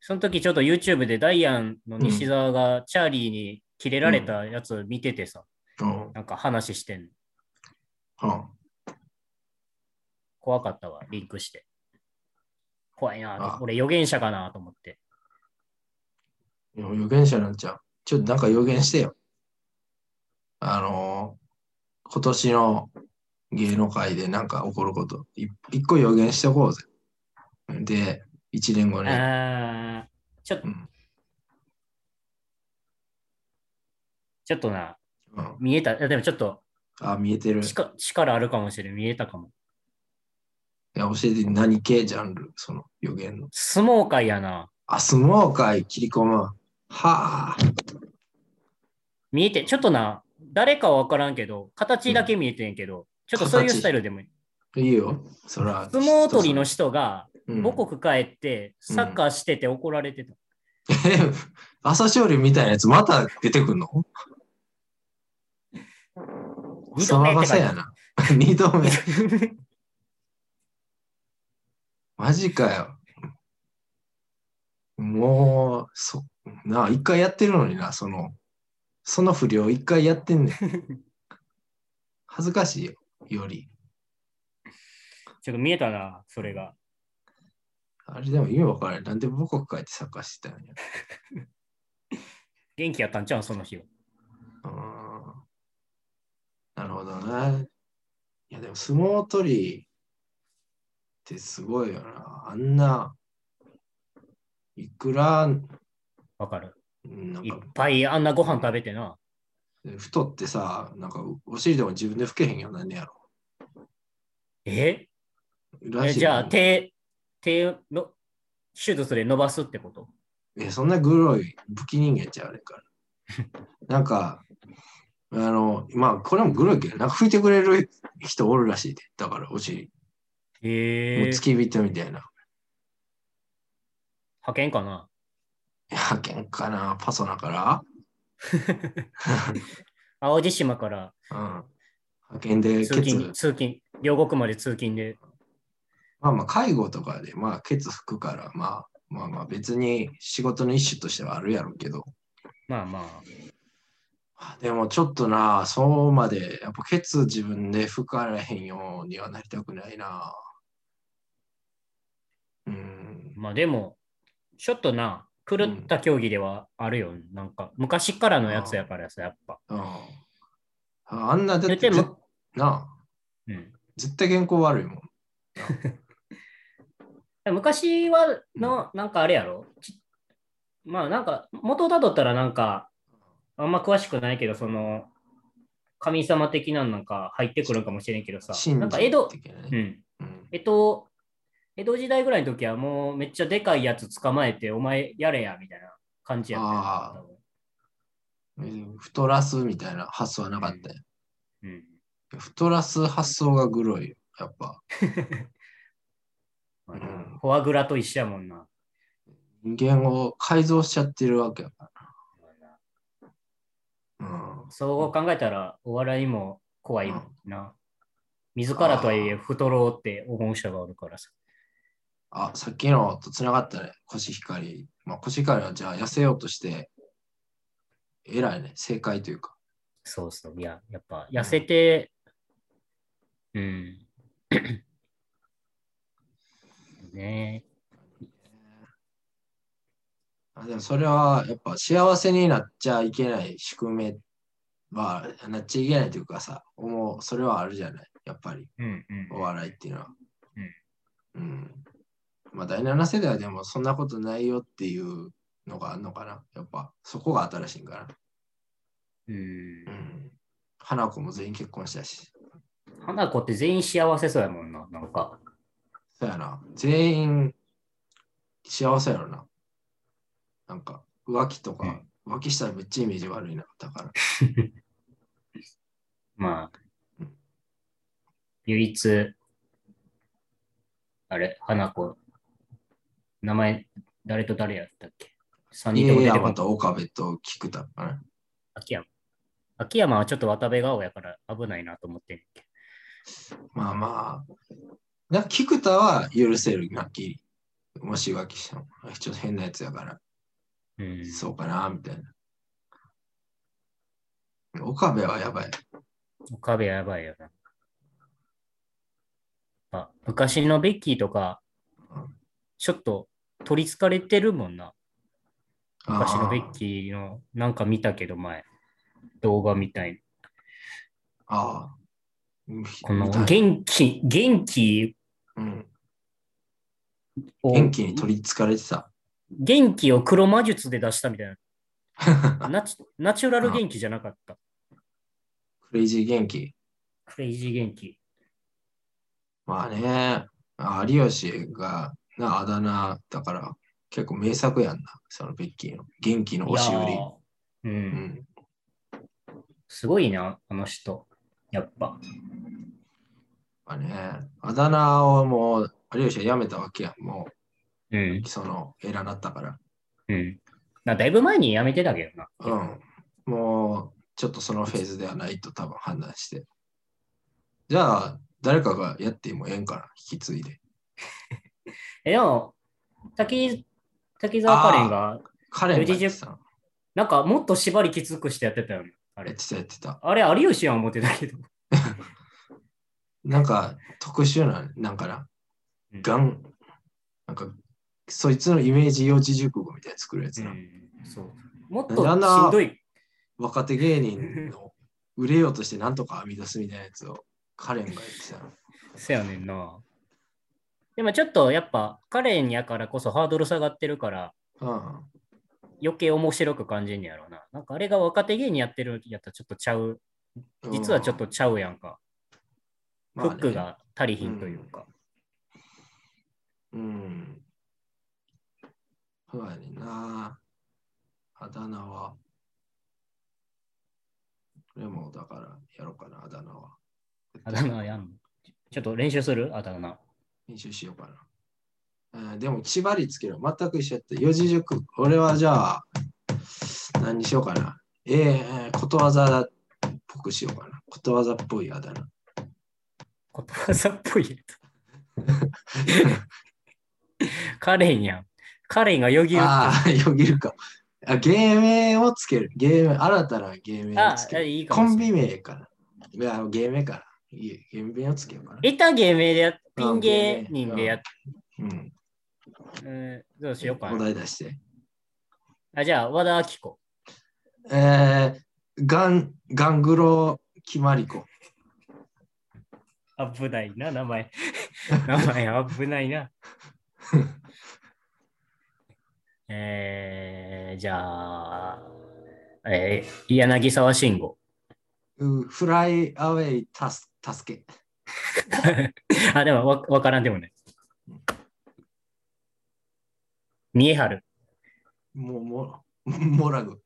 その時ちょっと YouTube でダイアンの西澤がチャーリーにキレられたやつ見ててさ、うん。なんか話してんの。うん。怖かったわ、リンクして。怖いな。俺予言者かなと思って。予言者なんちゃう。ちょっとなんか予言してよ。あのー今年の芸能界でなんか起こること。い一個予言しておこうぜ。で、一年後に。あーちょっとうん。ちょっとな、うん。見えた？でもちょっとあ、見えてる。い力力あるかもしれん。見えたかも。や、教えて何系ジャンル、その予言の。相撲界やな。あ、相撲界切り込む。はあ。見えて、ちょっとな、誰かは分からんけど、形だけ見えてんけど、ちょっとそういうスタイルでもいい。いいよ。そら。相撲取りの人がうん母国帰ってサッカーしてて怒られてた。え、朝青龍みたいなやつまた出てくんの？騒がせやな。二度目。マジかよ。もう、そ、なあ、一回やってるのにな、その、その不良一回やってんねん。恥ずかしいよ、より。ちょっと見えたな、それが。あれでも意味わからない。なんで母国帰ってサッカーしてたんや。元気やったんちゃうん、その日は。うーんなるほどね。いや、でも相撲取りってすごいよな。あんな、いくら、わかる。いっぱいあんなご飯食べてな。太ってさ、なんかお尻でも自分で拭けへんようなんねやろ。え？えじゃあ、手、手の手術で伸ばすってこと？え、そんなグロい武器人間ちゃうあれから。なんか、あの、まあ、これもグロいけど、なんか拭いてくれる人おるらしいで。だから、お尻。へえもう付き人みたいな。派遣かな？派遣かな、パソナから。淡路島からうん。派遣でケ通勤、ツ、通勤、両国まで通勤で。まあまあ介護とかで、まあケツ拭くから、まあまあまあ別に仕事の一種としてはあるやろうけど。まあまあ、でもちょっとな、そうまで、やっぱケツ自分で拭かれへんようにはなりたくないな。うん。まあでも、ちょっとな、狂った競技ではあるよ。なんか、昔からのやつやからさ、やっぱ。うんあんなだってなうん。絶対健康悪いもん。昔はの、なんかあれやろちまあなんか、元をたどったらなんか、あんま詳しくないけど、その、神様的なのなんか入ってくるかもしれんけどさ、信なんか江戸。うん。うんえっと、江戸時代ぐらいの時はもうめっちゃでかいやつ捕まえて、お前やれや、みたいな感じやったよあー多分うん太らすみたいな発想はなかったよ。うん。太らす発想がグロいよ、やっぱ。うんフォアグラと一緒やもんな。人間を改造しちゃってるわけやからな。うん。そう考えたら、お笑いも怖いな。自らとはいえ、太ろうって思う人がおるからさ。あ、さっきのとつながったね、コシヒカリ。まあ、コシヒカリはじゃあ痩せようとして、偉いね、正解というか。そうそう。いや、やっぱ痩せて、うん。ねあでもそれはやっぱ幸せになっちゃいけない宿命はなっちゃいけないというかさ、思う、それはあるじゃない、やっぱり、え。うんうん。お笑いっていうのは。うん。まあ、第7世代でもそんなことないよっていうのがあるのかな。やっぱ、そこが新しいんかな。うんう。ん。花子も全員結婚したし。花子って全員幸せそうやもんな、なんか。そうやな。全員幸せやろな。なんか、浮気とか、浮気したらめっちゃイメージ悪いな。だから。まあうん、唯一、あれ、花子、名前、誰と誰やったっけ ?3 人とも家出てこない。山と岡部と菊田かな？秋山。秋山はちょっと渡部顔やから危ないなと思ってんけまあまあ。な菊田は許せる、はっきり。もし浮気しても。ちょっと変なやつやから、うん。そうかな、みたいな。岡部はやばい。岡部やばいよな。あ昔のベッキーとかうん、ちょっと取りつかれてるもんな。昔のベッー。キーのなんか見たけど前、動画みたいああ。この元気、元気うん、を、元気に取りつかれてた。元気を黒魔術で出したみたいな。ナチナチュラル元気じゃなかった。クレイジー元気。クレイジー元気。まあね、有吉がなあだ名だから結構名作やんな、そのベッキーの元気の押し売り。すごいな、あの人。やっぱ。まあね、あだ名をもう有吉はやめたわけやん。もうんう、。その、偉なったから。うん。なだいぶ前に辞めてたけどな。うん。もう、ちょっとそのフェーズではないと多分判断して。じゃあ、誰かがやってもええんかな、引き継いで。え、でも、滝、滝沢カレンが、彼がやってた。なんかもっと縛りきつくしてやってたよね。あれやっ。てた、やってた。あれ、有吉は思ってたけど。なんか、特殊な、なんかな、うんガン、なんか、そいつのイメージ幼児熟語みたいに作るやつな。うんそう。もっとしなんどい。若手芸人の売れようとしてなんとか編み出すみたいなやつをカレンがやってたの。せやねんな。でもちょっとやっぱカレンやからこそハードル下がってるからうん。余計面白く感じんねやろな。なんかあれが若手芸人やってるやったらちょっとちゃう。実はちょっとちゃうやんか。まあねフックが足りひんというか。うん。そうやねんな。あだ名は。これもだからやろうかな、あだ名は。あだ名やんの？ちょっと練習する？あだ名。練習しようかな。うん、でも、縛りつける。全く一緒やって。四字熟語。俺はじゃあ、何にしようかな。えー、ことわざっぽくしようかな。ことわざっぽいあだ名。ことわざっぽい。カレンやん。カレンがよぎる。ああ、よぎるか。あ芸名をつける。芸名、新たな芸名をつけある。コンいいかもしれんビ名かな。いや、芸名かな。いい芸名をつけようかな。いた芸名でやっピうんン芸人でやっ、うん。うん、どうしようかおな。題出して。あじゃあ、和田アキ子。えー、ガン、ガングロ決まり子。危ないな、名前。名前危ないな。えー、じゃあ、えー、柳沢慎吾。うフライアウェイタス助け。あ、でもわわからんでもない。見えはる。もう、も う、モラグ。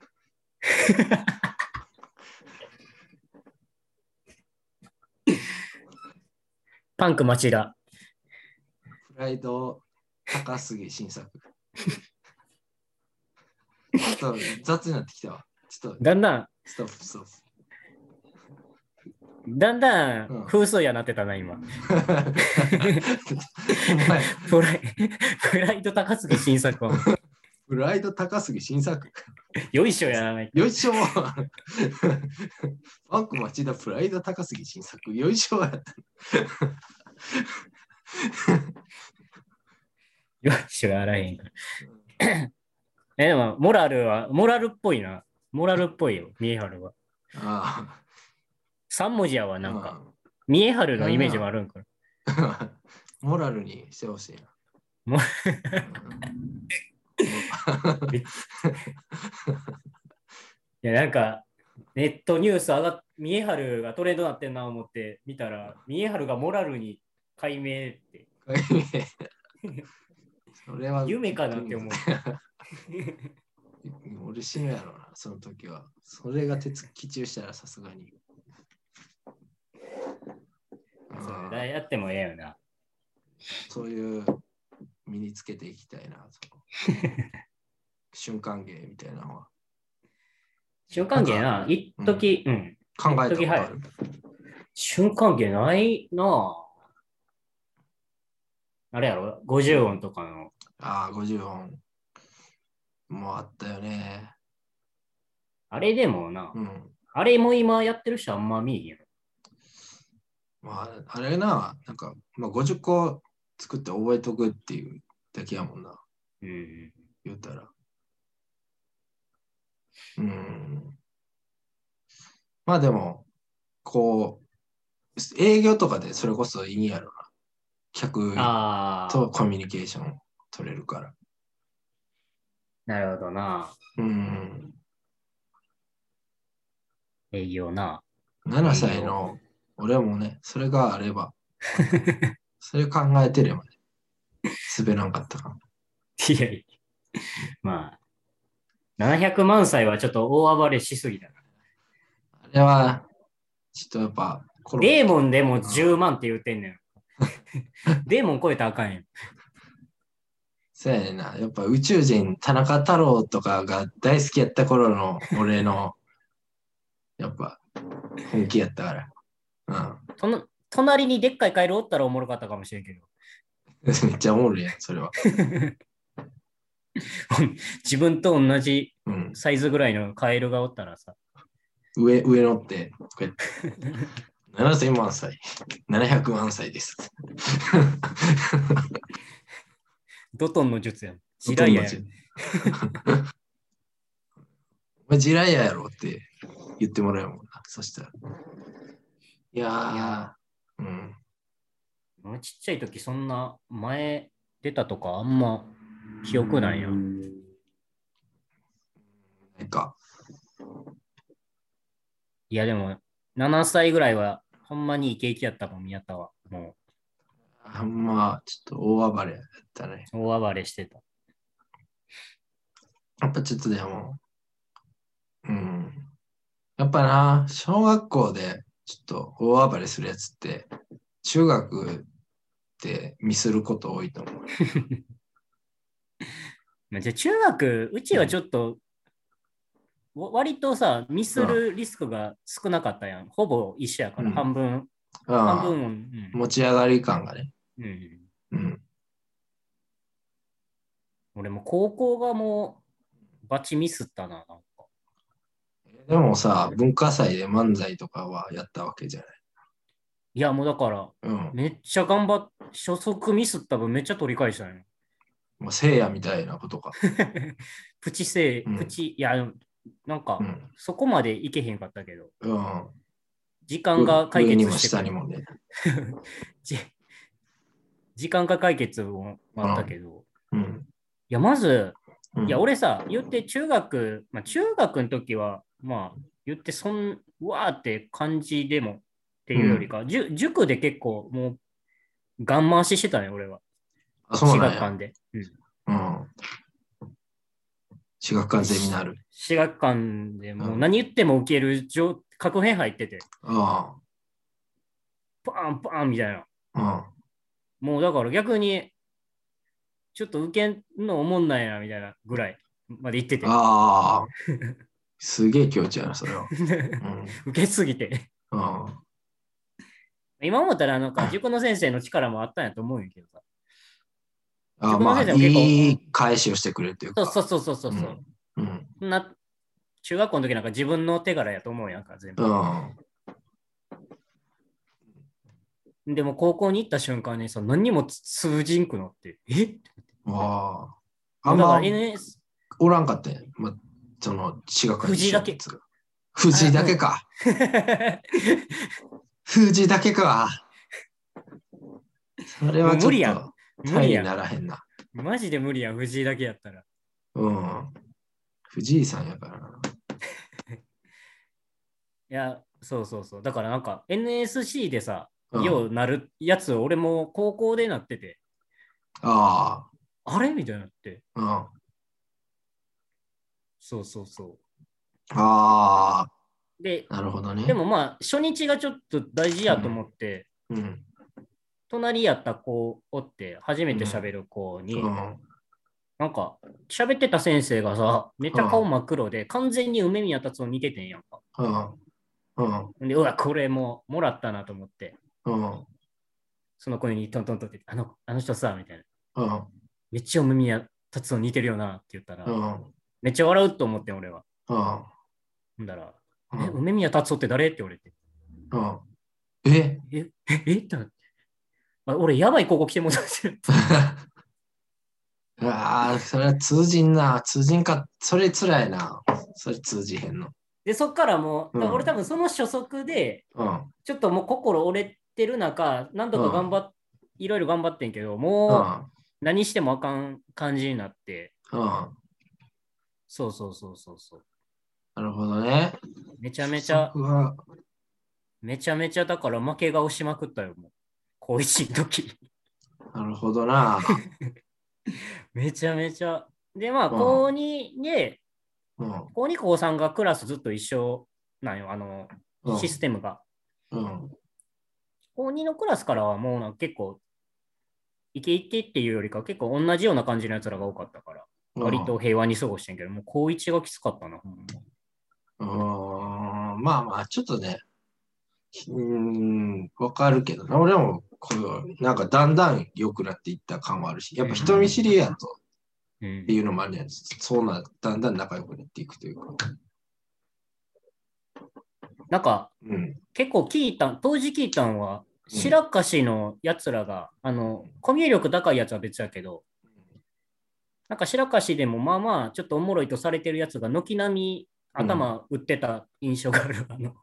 パンク町田。フライド高杉新作。ちょっと雑になってきたわ。ちょっとだんだん、ストップストップ。だんだうんん風水やなってたな、今。お前、フライフライト高杉新作は。フライド高杉新作？よいしょやらない。よいしょ。バンク町田プライド高杉新作？よいしょやった。よいしょやらへんから。え、でも、モラルは、モラルっぽいな。モラルっぽいよ、見えはるは。あ3文字やわ、あなんか。。見えはるのイメージもあるんかうん モラルにしてほしいな。も いや、なんか、ネットニュース上がっ、見えはるがトレンドなってんな思って見たら、見えはるがモラルに解明って、それは夢かなって思う。俺死ぬやろな、その時は。それが鉄気中したらさすがに。そうだやってもええよな。そういう身につけていきたいな。その 瞬間芸みたいなのは。瞬間芸な、一時、うん、考えたことある。瞬間芸ないなぁあれやろ ?50 音とかの。ああ、50音。もうあったよね。あれでもな、うん。あれも今やってる人あんま見えへん。まあ、あれな、なんか、まあ、50個作って覚えとくっていうだけやもんな、うん。言ったら。うん。まあでも、こう、営業とかでそれこそいいんやろな。客とコミュニケーション取れるから。なるほどな。うん。営業な。7歳の俺もね、それがあれば、それ考えてれば、ね、滑らんかったかいやいや。まあ、700万歳はちょっと大暴れしすぎだな。あれは、ちょっとやっぱ、デーモンでも10万って言ってんねん。デーモン超えたらあかんやん。そうやねんな。やっぱ宇宙人、田中太郎とかが大好きやった頃の俺の、やっぱ、本気やったから。うん。との隣にでっかいカエルおったらおもろかったかもしれんけど。めっちゃおもろいやん、それは。自分と同じうん。サイズぐらいのカエルがおったらさ。上、上乗って、こうやって。7000万歳。700万歳です。ドトンの術やん。ジライアやん。お前ジライアやろって言ってもらえるもんな。そしたら。いやー、いやうん。俺ちっちゃい時そんな前出たとかあんま記憶ないやん。なんか、いやでも7歳ぐらいはほんまにイケイケやったもん、宮田は。もあんま、ちょっと大暴れやったね。う大暴れしてた。やっぱちょっとでも、うん。やっぱな、小学校でちょっと大暴れするやつって、中学でミスること多いと思う。まあじゃあ中学、うちはちょっと、わ割とさ、ミスるリスクが少なかったやん。ほぼ一緒やから、うん半分、半分、うん持ち上がり感がね。うん。うん。俺も高校がもうバチミスったな。なんかでもさ、文化祭で漫才とかはやったわけじゃない。いやもうだから、うん。めっちゃ頑張っ、初速ミスった分めっちゃ取り返したんよ。もう聖夜みたいなことか。プチせい、うんプチ、いや、なんか、うん。そこまでいけへんかったけど、うん。時間が解決してくれ下にもね。じ時間が解決もあったけど、うん。いや、まず、うんいや、俺さ、言って中学、まあ、中学の時は、まあ、言ってそん、うわーって感じでもっていうよりか、じゅ塾で結構もう、ガン回ししてたね、俺は。あ、そう私なんや。学館で。うん。うん。私学館ゼミナール。私学館でもううん何言っても受ける上確変入ってて、あパーンパーンみたいな。あ。もうだから逆に、ちょっと受けんのおもんないなみたいなぐらいまで言っててうん。。ああ。すげえ境地やな、それは。うん。受けすぎて。うん。今思ったらなんか塾の先生の力もあったんやと思うんやけどさ。あまあ、いい返しをしてくれるっていうか。そうそうそうそうそう。ううん。うん。な中学校の時なんか自分の手柄やと思うやんか、全部。うん。でも高校に行った瞬間にさ、何にも通じんくなって、え？ああ。あんま NS、おらんかったんやま、その、私学藤井だけ。藤井だけか。藤井だけか。それはちょっ無理やんと、無理にならへんな。マジで無理やん、藤井だけやったら。うん。藤井さんやからな。いや、そうそうそう。だからなんか NSC でさ、うんようなるやつ、俺も高校でなってて、ああれ？みたいになって。あ。うん。そうそうそあう。で、あ。なるほどね。でもまあ、初日がちょっと大事やと思って、うん。隣やった子おって、初めて喋る子に、うん。なんか、喋ってた先生がさ、めっちゃ顔真っ黒で、完全に梅宮達夫似ててんやんか。うん。うん。で、うわ、これもうもらったなと思って、うん。その子にトントントンって、あの、あの人さ、みたいな。うん。めっちゃ梅宮達夫似てるよなって言ったら、うん。めっちゃ笑うと思ってん、俺は。うん。ほんだら、うんえ、梅宮達夫って誰？って言われて、うん。え？え、え、え？ってなって。あ俺、やばい高校来てもらって。ああ、それは通じんな。通じんか、それつらいな。それ通じへんの。で、そっからもう、うん俺多分その初速で、うん。ちょっともう心折れてる中、何度か頑張っ、いろいろ頑張ってんけど、うもう、ん。何してもあかん感じになって、うん。そうそうそうそうそう。なるほどね。めちゃめちゃめちゃめちゃだから負け顔しまくったよ、もう。高一の時。なるほどな。めちゃめちゃ。で、まあ、うん高2で、うん。高2、高3がクラスずっと一緒なんよ、あの、うんシステムが。うん。高2のクラスからはもう結構、イケイケっていうよりか結構同じような感じのやつらが多かったから、割と平和に過ごしてんけど、もう高1がきつかったな、ほんまうん。うんまあまあ、ちょっとね、うーん、わかるけどな。俺も、こう、なんかだんだん良くなっていった感はあるし、やっぱ人見知りやとうんっていうのもあるね。そうな、だんだん仲良くなっていくというか。なんかうん。結構聞いた、当時聞いたんは、うん白樫のやつらが、あの、コミュ力高いやつは別やけど、なんか白樫でもまあまあちょっとおもろいとされてるやつが軒並み頭打ってた印象がある。あの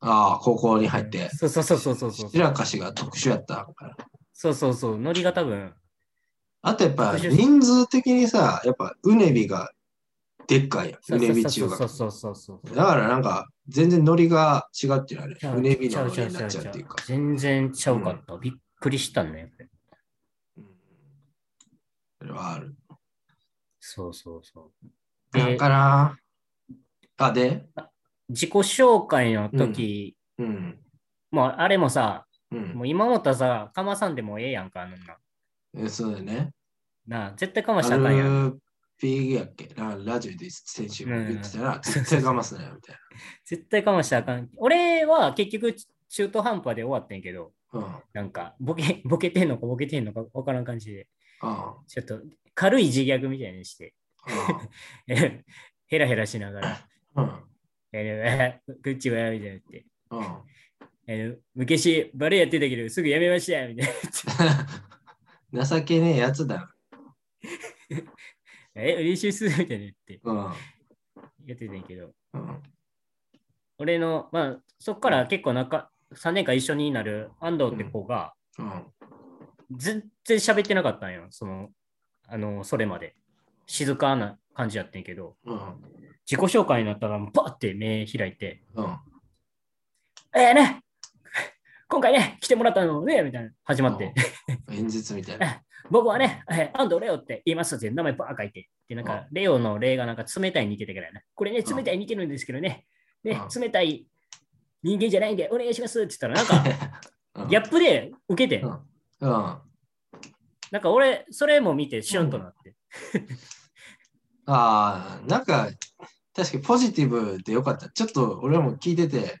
ああ、高校に入って。そうそうそうそうそうそう。白かしが特殊やったから。そうそうそう。ノリが多分。あとやっぱ人数的にさ、やっぱうねびがでっかいやん。そううねび中学。そうそうそうそうそう。だからなんか全然ノリが違うっていうのはねちゃ、ううねびのノリになっちゃうっていうか。全然ちゃうかった。びっくりしたね。うんそれはある。そうそうそう。だで、から、あ、で、自己紹介の時、うん。もうあれもさ、うんもう今思ったらさ、かまさんでもええやんか、あんな。え。そうだよね。なあ、絶対かまあしたらあかんやん。るピーやっけ？なラジオで先週も言ってたら、うん絶対かますね、みたい絶対かましたらあかん。俺は結局中途半端で終わってんけど、な。うん。なんかボケ、ボケてんのかボケてんのか分からん感じで、あちょっと軽い自虐みたいにして、あ。ヘラヘラしながら、うん。えこっちはみたいなって。うん。あの昔バレエやってたけどすぐやめましたみたいな。情けねえやつだ。え、練習するみたいな言ってうん。やってたんやけど、うん。俺の、まあ、そっから結構仲、3年間一緒になる安藤って子が、うん。全然喋ってなかったんよ。その、あの、それまで。静かな感じやってんけど、うん。自己紹介になったら、パッて目開いて、うん。えー、ね、今回ね、来てもらったのね、みたいな、始まって、演説みたいな。僕はね、えー安藤レオって言いますって名前バー書いて、で、なんか、レオの例がなんか冷たいに似てたからね、これね、冷たいに似てるんですけどね、ね、う冷たい人間じゃないんで、お願いしますって言ったら、なんか、うん。ギャップで受けて、うん。うん。なんか俺、それも見て、シュンとなって。ああ、なんか、確かにポジティブでよかった。ちょっと俺も聞いてて、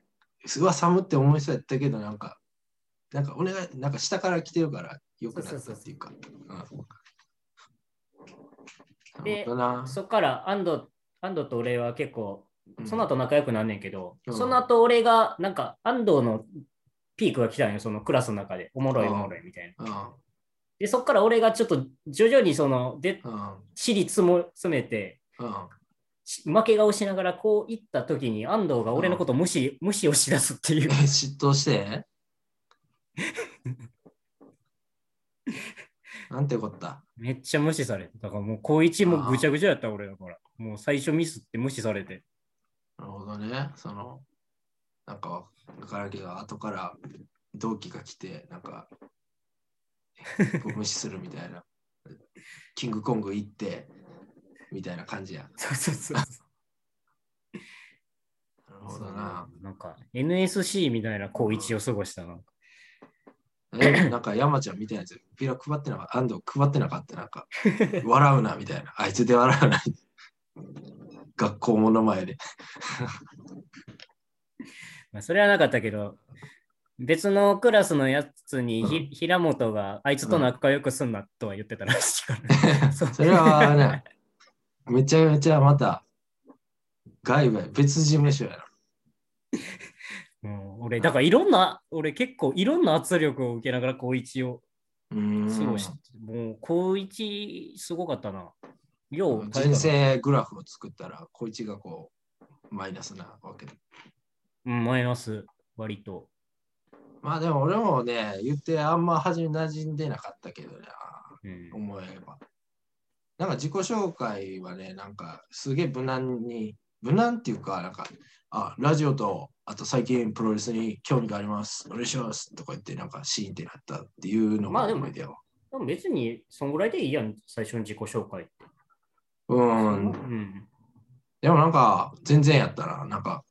うわ、寒って思いそうやったけど、なんか、なんかお願い、なんか下から来てるからよくなったっていうか。で。そっから安藤、安藤と俺は結構、うんその後仲良くなんねんけど、うんその後俺が、なんか安藤のピークが来たんよ、そのクラスの中で。おもろいおもろいみたいな。うん。で、そっから俺がちょっと徐々にその、で、うん。尻つも詰めて、負け顔しながらこう行った時に安藤が俺のことを無視、無視をしだすっていう。嫉妬して？なんてこった？めっちゃ無視されて。だからもう高一もぐちゃぐちゃやった俺だから。もう最初ミスって無視されて。なるほどね。その、なんかわからんけど、後から同期が来て、なんか、無視するみたいな。キングコング行って、みたいな感じや。そうそうそう。なるほどな。なんか NSC みたいな高一を過ごしたな。え、なんか山ちゃんみたいなやつ、ビラ配ってなかった、安藤配ってなかった、なんか、笑うな、みたいな。あいつで笑うな。学校もの前で。まあそれはなかったけど、別のクラスのやつにひ、平本があいつと仲良くすんなとは言ってたら しいから。それはね、めちゃめちゃまた、外部や別事務所やな。もう俺、だからいろんな、俺結構いろんな圧力を受けながら高一を過ごして、もう高一すごかったな。よう人生グラフを作ったら、こいつがこう、マイナスなわけで。うん、マイナス、割と。まあでも俺もね、言ってあんま初め馴染んでなかったけどな、うん、思えば。なんか自己紹介はね、なんかすげえ無難に、無難っていうか、なんかあ、ラジオと、あと最近プロレスに興味があります。お願いします。とか言って、なんかシーンってなったっていうのがまあでも思い出よ。でも別にそんぐらいでいいやん、最初の自己紹介って。うん。うん。でもなんか、全然やったら、なんか、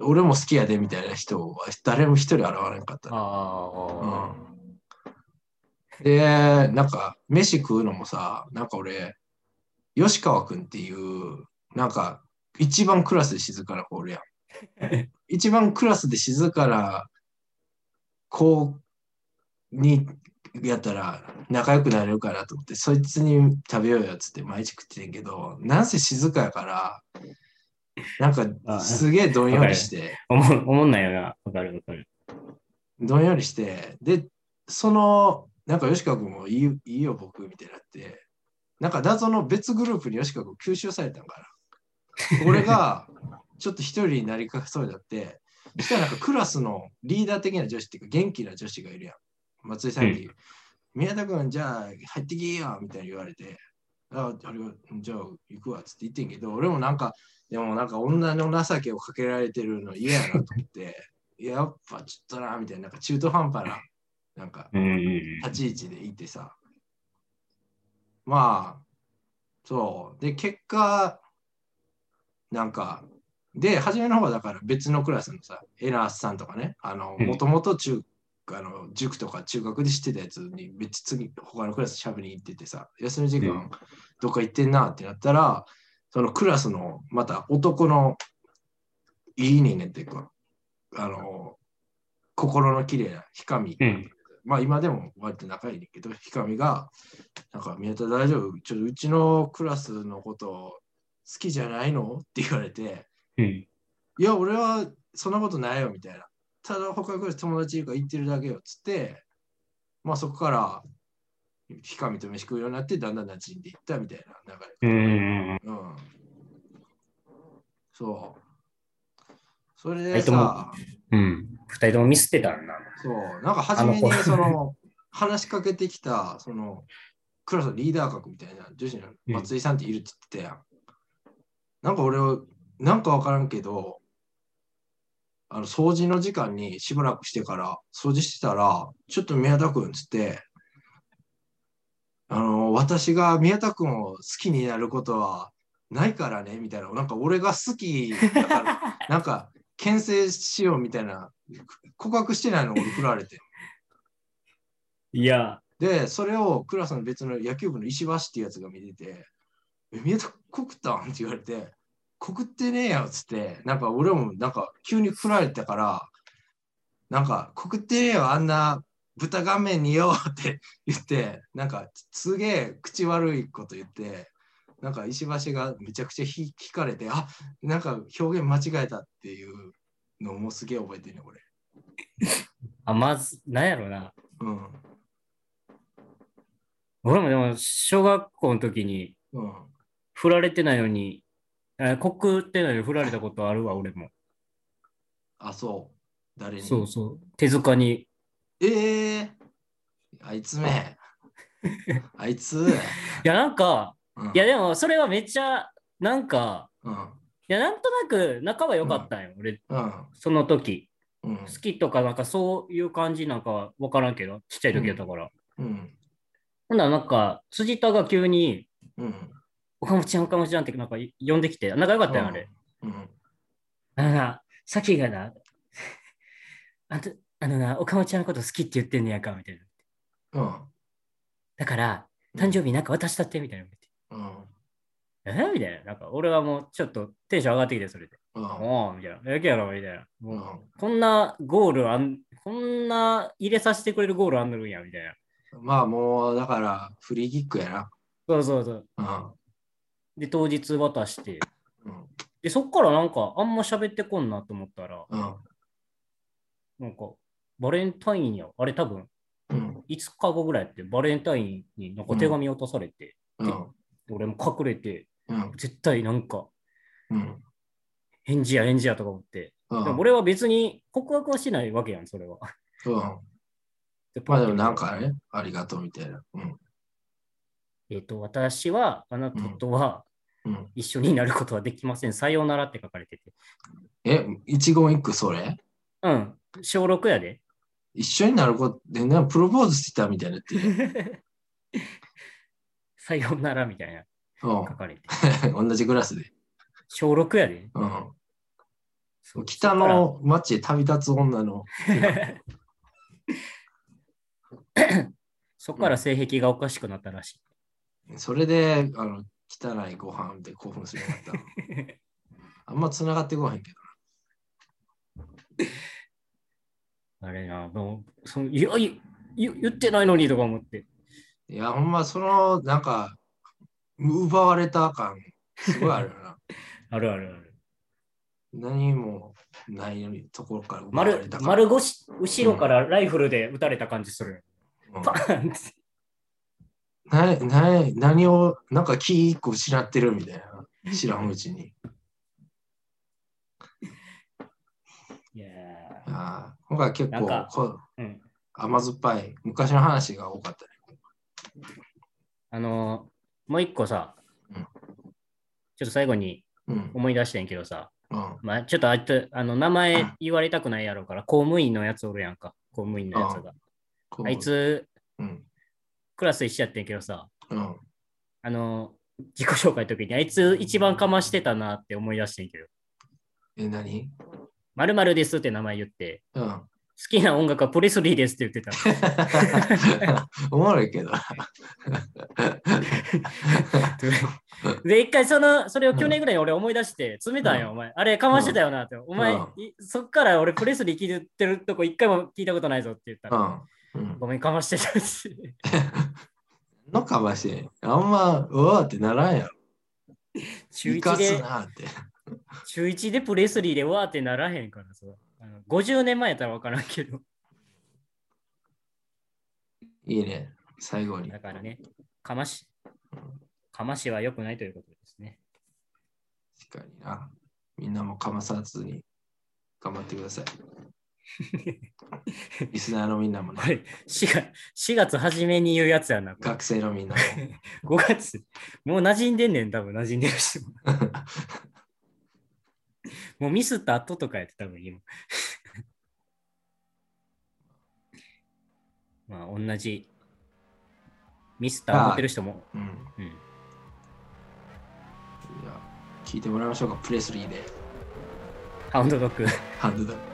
俺も好きやでみたいな人は誰も一人現れなかったな。ああ。で、なんか、飯食うのもさ、なんか俺、吉川くんっていう、なんか、一番クラスで静かな子おるやん。一番クラスで静かな子にやったら仲良くなれるかなと思って、そいつに食べようよっつって毎日食ってんけど、なんせ静かやから、なんかあすげえどんよりして、おもおもんないよな。わかるわかる。どんよりして、で、その、なんか吉川君もいいいいよ、僕、みたいになって、なんか謎の別グループに吉川君吸収されたんかな。俺が、ちょっと一人になりかけそうになって、そしたらなんかクラスのリーダー的な女子っていうか元気な女子がいるやん。松井さんに、宮田君、じゃあ入ってきや、みたいに言われて、あ、あれは、じゃあ行くわ、つって言ってんけど、俺もなんか、でもなんか女の情けをかけられてるの嫌やなと思って、やっぱちょっとな、みたいな、なんか中途半端な、なんか立ち位置でいてさ。まあ、そう。で、結果、なんか、で、初めの方はだから別のクラスのさ、エナースさんとかね、あの、うんもともと中、あの塾とか中学で知ってたやつに別次、他のクラスしゃべりに行っててさ、休み時間、うん。どっか行ってんなってなったら、そのクラスのまた男のいい人間っていうか、あの、心の綺麗なひかみ、うん。まあ今でも割と仲いいねんけど、ひかみが、なんか宮田大丈夫？ちょっとうちのクラスのこと好きじゃないの？って言われて、うん。いや、俺はそんなことないよみたいな。ただ他のクラス友達いるから行ってるだけよっつって、まあそこからひかみと飯食うようになって、だんだん馴染んでいったみたいな流れ。うんうんうん。そう。それでさ、うん。うん。二人ともミスってたんな。そう、なんか初めにその話しかけてきた、そのクラスのリーダー格みたいな女子の松井さんっているって言ってたやん。なんか俺は、なんかわからんけど、あの掃除の時間にしばらくしてから掃除してたら、ちょっと宮田君っつって、あの、私が宮田君を好きになることはないからね、みたいな。なんか俺が好きだから、なんか牽制しようみたいな、告白してないのを俺振られて。いや、で、それをクラスの別の野球部の石橋っていうやつが見てて、え、宮田告ったん？って言われて、告ってねえよっつって、なんか俺もなんか急に振られたから、なんか告ってねえよ、あんな豚顔面によって 言って、なんかすげえ口悪いこと言って、なんか石橋がめちゃくちゃひ引かれて、あなんか表現間違えたっていうのもすげえ覚えてるね、俺。あ、まず、なんやろな。うん。俺もでも、小学校の時にうん。振られてないのに、え告ってないのに振られたことあるわ、俺も。あ、そう。誰に？そうそう。手塚に。ええあいつめ。あいつ。いや、なんか、うんいや、でも、それはめっちゃ、なんか、うん。いや、なんとなく仲は良かったんよ、俺、うん。その時。うん好。きとか、なんかそういう感じなんかは分からんけど、ちっちゃい時やったから。うん。ほんならなんか、辻田が急に、うん。岡本ちゃん、岡本ちゃんってなんか呼んできて、仲良かったよ、あれ。うん。あのな、さきがな、あんた、あのな、岡本ちゃんのこと好きって言ってんねやんか、みたいな。うん。だから、誕生日なんか渡したって、みたいな。うん。えみたいな。なんか、俺はもうちょっとテンション上がってきて、それで。うん。おおみたいな。やけやろ、みたいな。もう、うんこんなゴールあん、こんな入れさせてくれるゴールあんのるんや、みたいな。まあもう、だから、フリーキックやな。そうそうそう。うん。で、当日渡して。うん。で、そっからなんか、あんま喋ってこんなと思ったら、うん。なんか、バレンタインや、あれ多分、うん。5日後ぐらいやって、バレンタインになんか手紙渡されて、うん。俺も隠れて、うん。絶対なんか、うん。返事や返事やとか思って。俺は別に告白はしないわけやん、それは。うん。でまあでもなんかね、ありがとうみたいな。うん。えっ、と、私はあなたとはうん。一緒になることはできません。さようならって書かれてて。え、一言一句それ？うん。小6やで。一緒になることで、なプロポーズしてたみたいなって。さようならみたいなう書かれて。ん。同じクラスで。小6やで。うん。北の街へ旅立つ女の。そこから性癖がおかしくなったらしい。それで、あの、汚いご飯で興奮するようになった。あんま繋がってこへんけあれな、もう、そのいやい言言ってないのにとか思って。ど。いや、ほんま、その、なんか、奪われた感、すごいあるよな。あるあるある。何もないのに、ところから丸。丸腰、後ろからライフルで撃たれた感じする。うんパーンって。なな何を、なんか気一個失ってるみたいな。知らんうちに。いやあー今回結構こうん。甘酸っぱい昔の話が多かったね。あのー、もう一個さ、うんちょっと最後にうん。思い出してんけどさ、うん。まあ、ちょっとああの名前言われたくないやろうから、公務員のやつおるやんか、公務員のやつが。あい、つ、うん。クラス一緒やってんけどさ、うん。あのー、自己紹介の時にあいつ一番かましてたなって思い出してんけど、え、何？まるですって名前言って、うん。好きな音楽はプレスリーですって言ってた。おもろいけど。で、一回その、それを去年ぐらいに俺思い出して、詰めたんよ、お前。あれ、かましてたよなって。お前、うんいそっから俺プレスリー聞いてるとこ一回も聞いたことないぞって言ったら、ごめん、かましてたし。のかまして、あんま、うわーってならんやろ。中生か1で。中1でプレスリーでわーってならへんからさ。あの50年前やったら分からんけど。いいね。最後にだ。からね、かまし、かましは良くないということですね。確かにな。みんなもかまさずに頑張ってください。リスナーのみんなもね、これ4月、4月初めに言うやつやな。学生のみんなも。5月、もう馴染んでんねん、多分馴染んでる人も。もうミスった後とかやって多分今。まあ同じミスった思ってる人も。うん。う聞いてもらいましょうか。プレスリーで。ハウンドドッグ。ハンドだ。レレ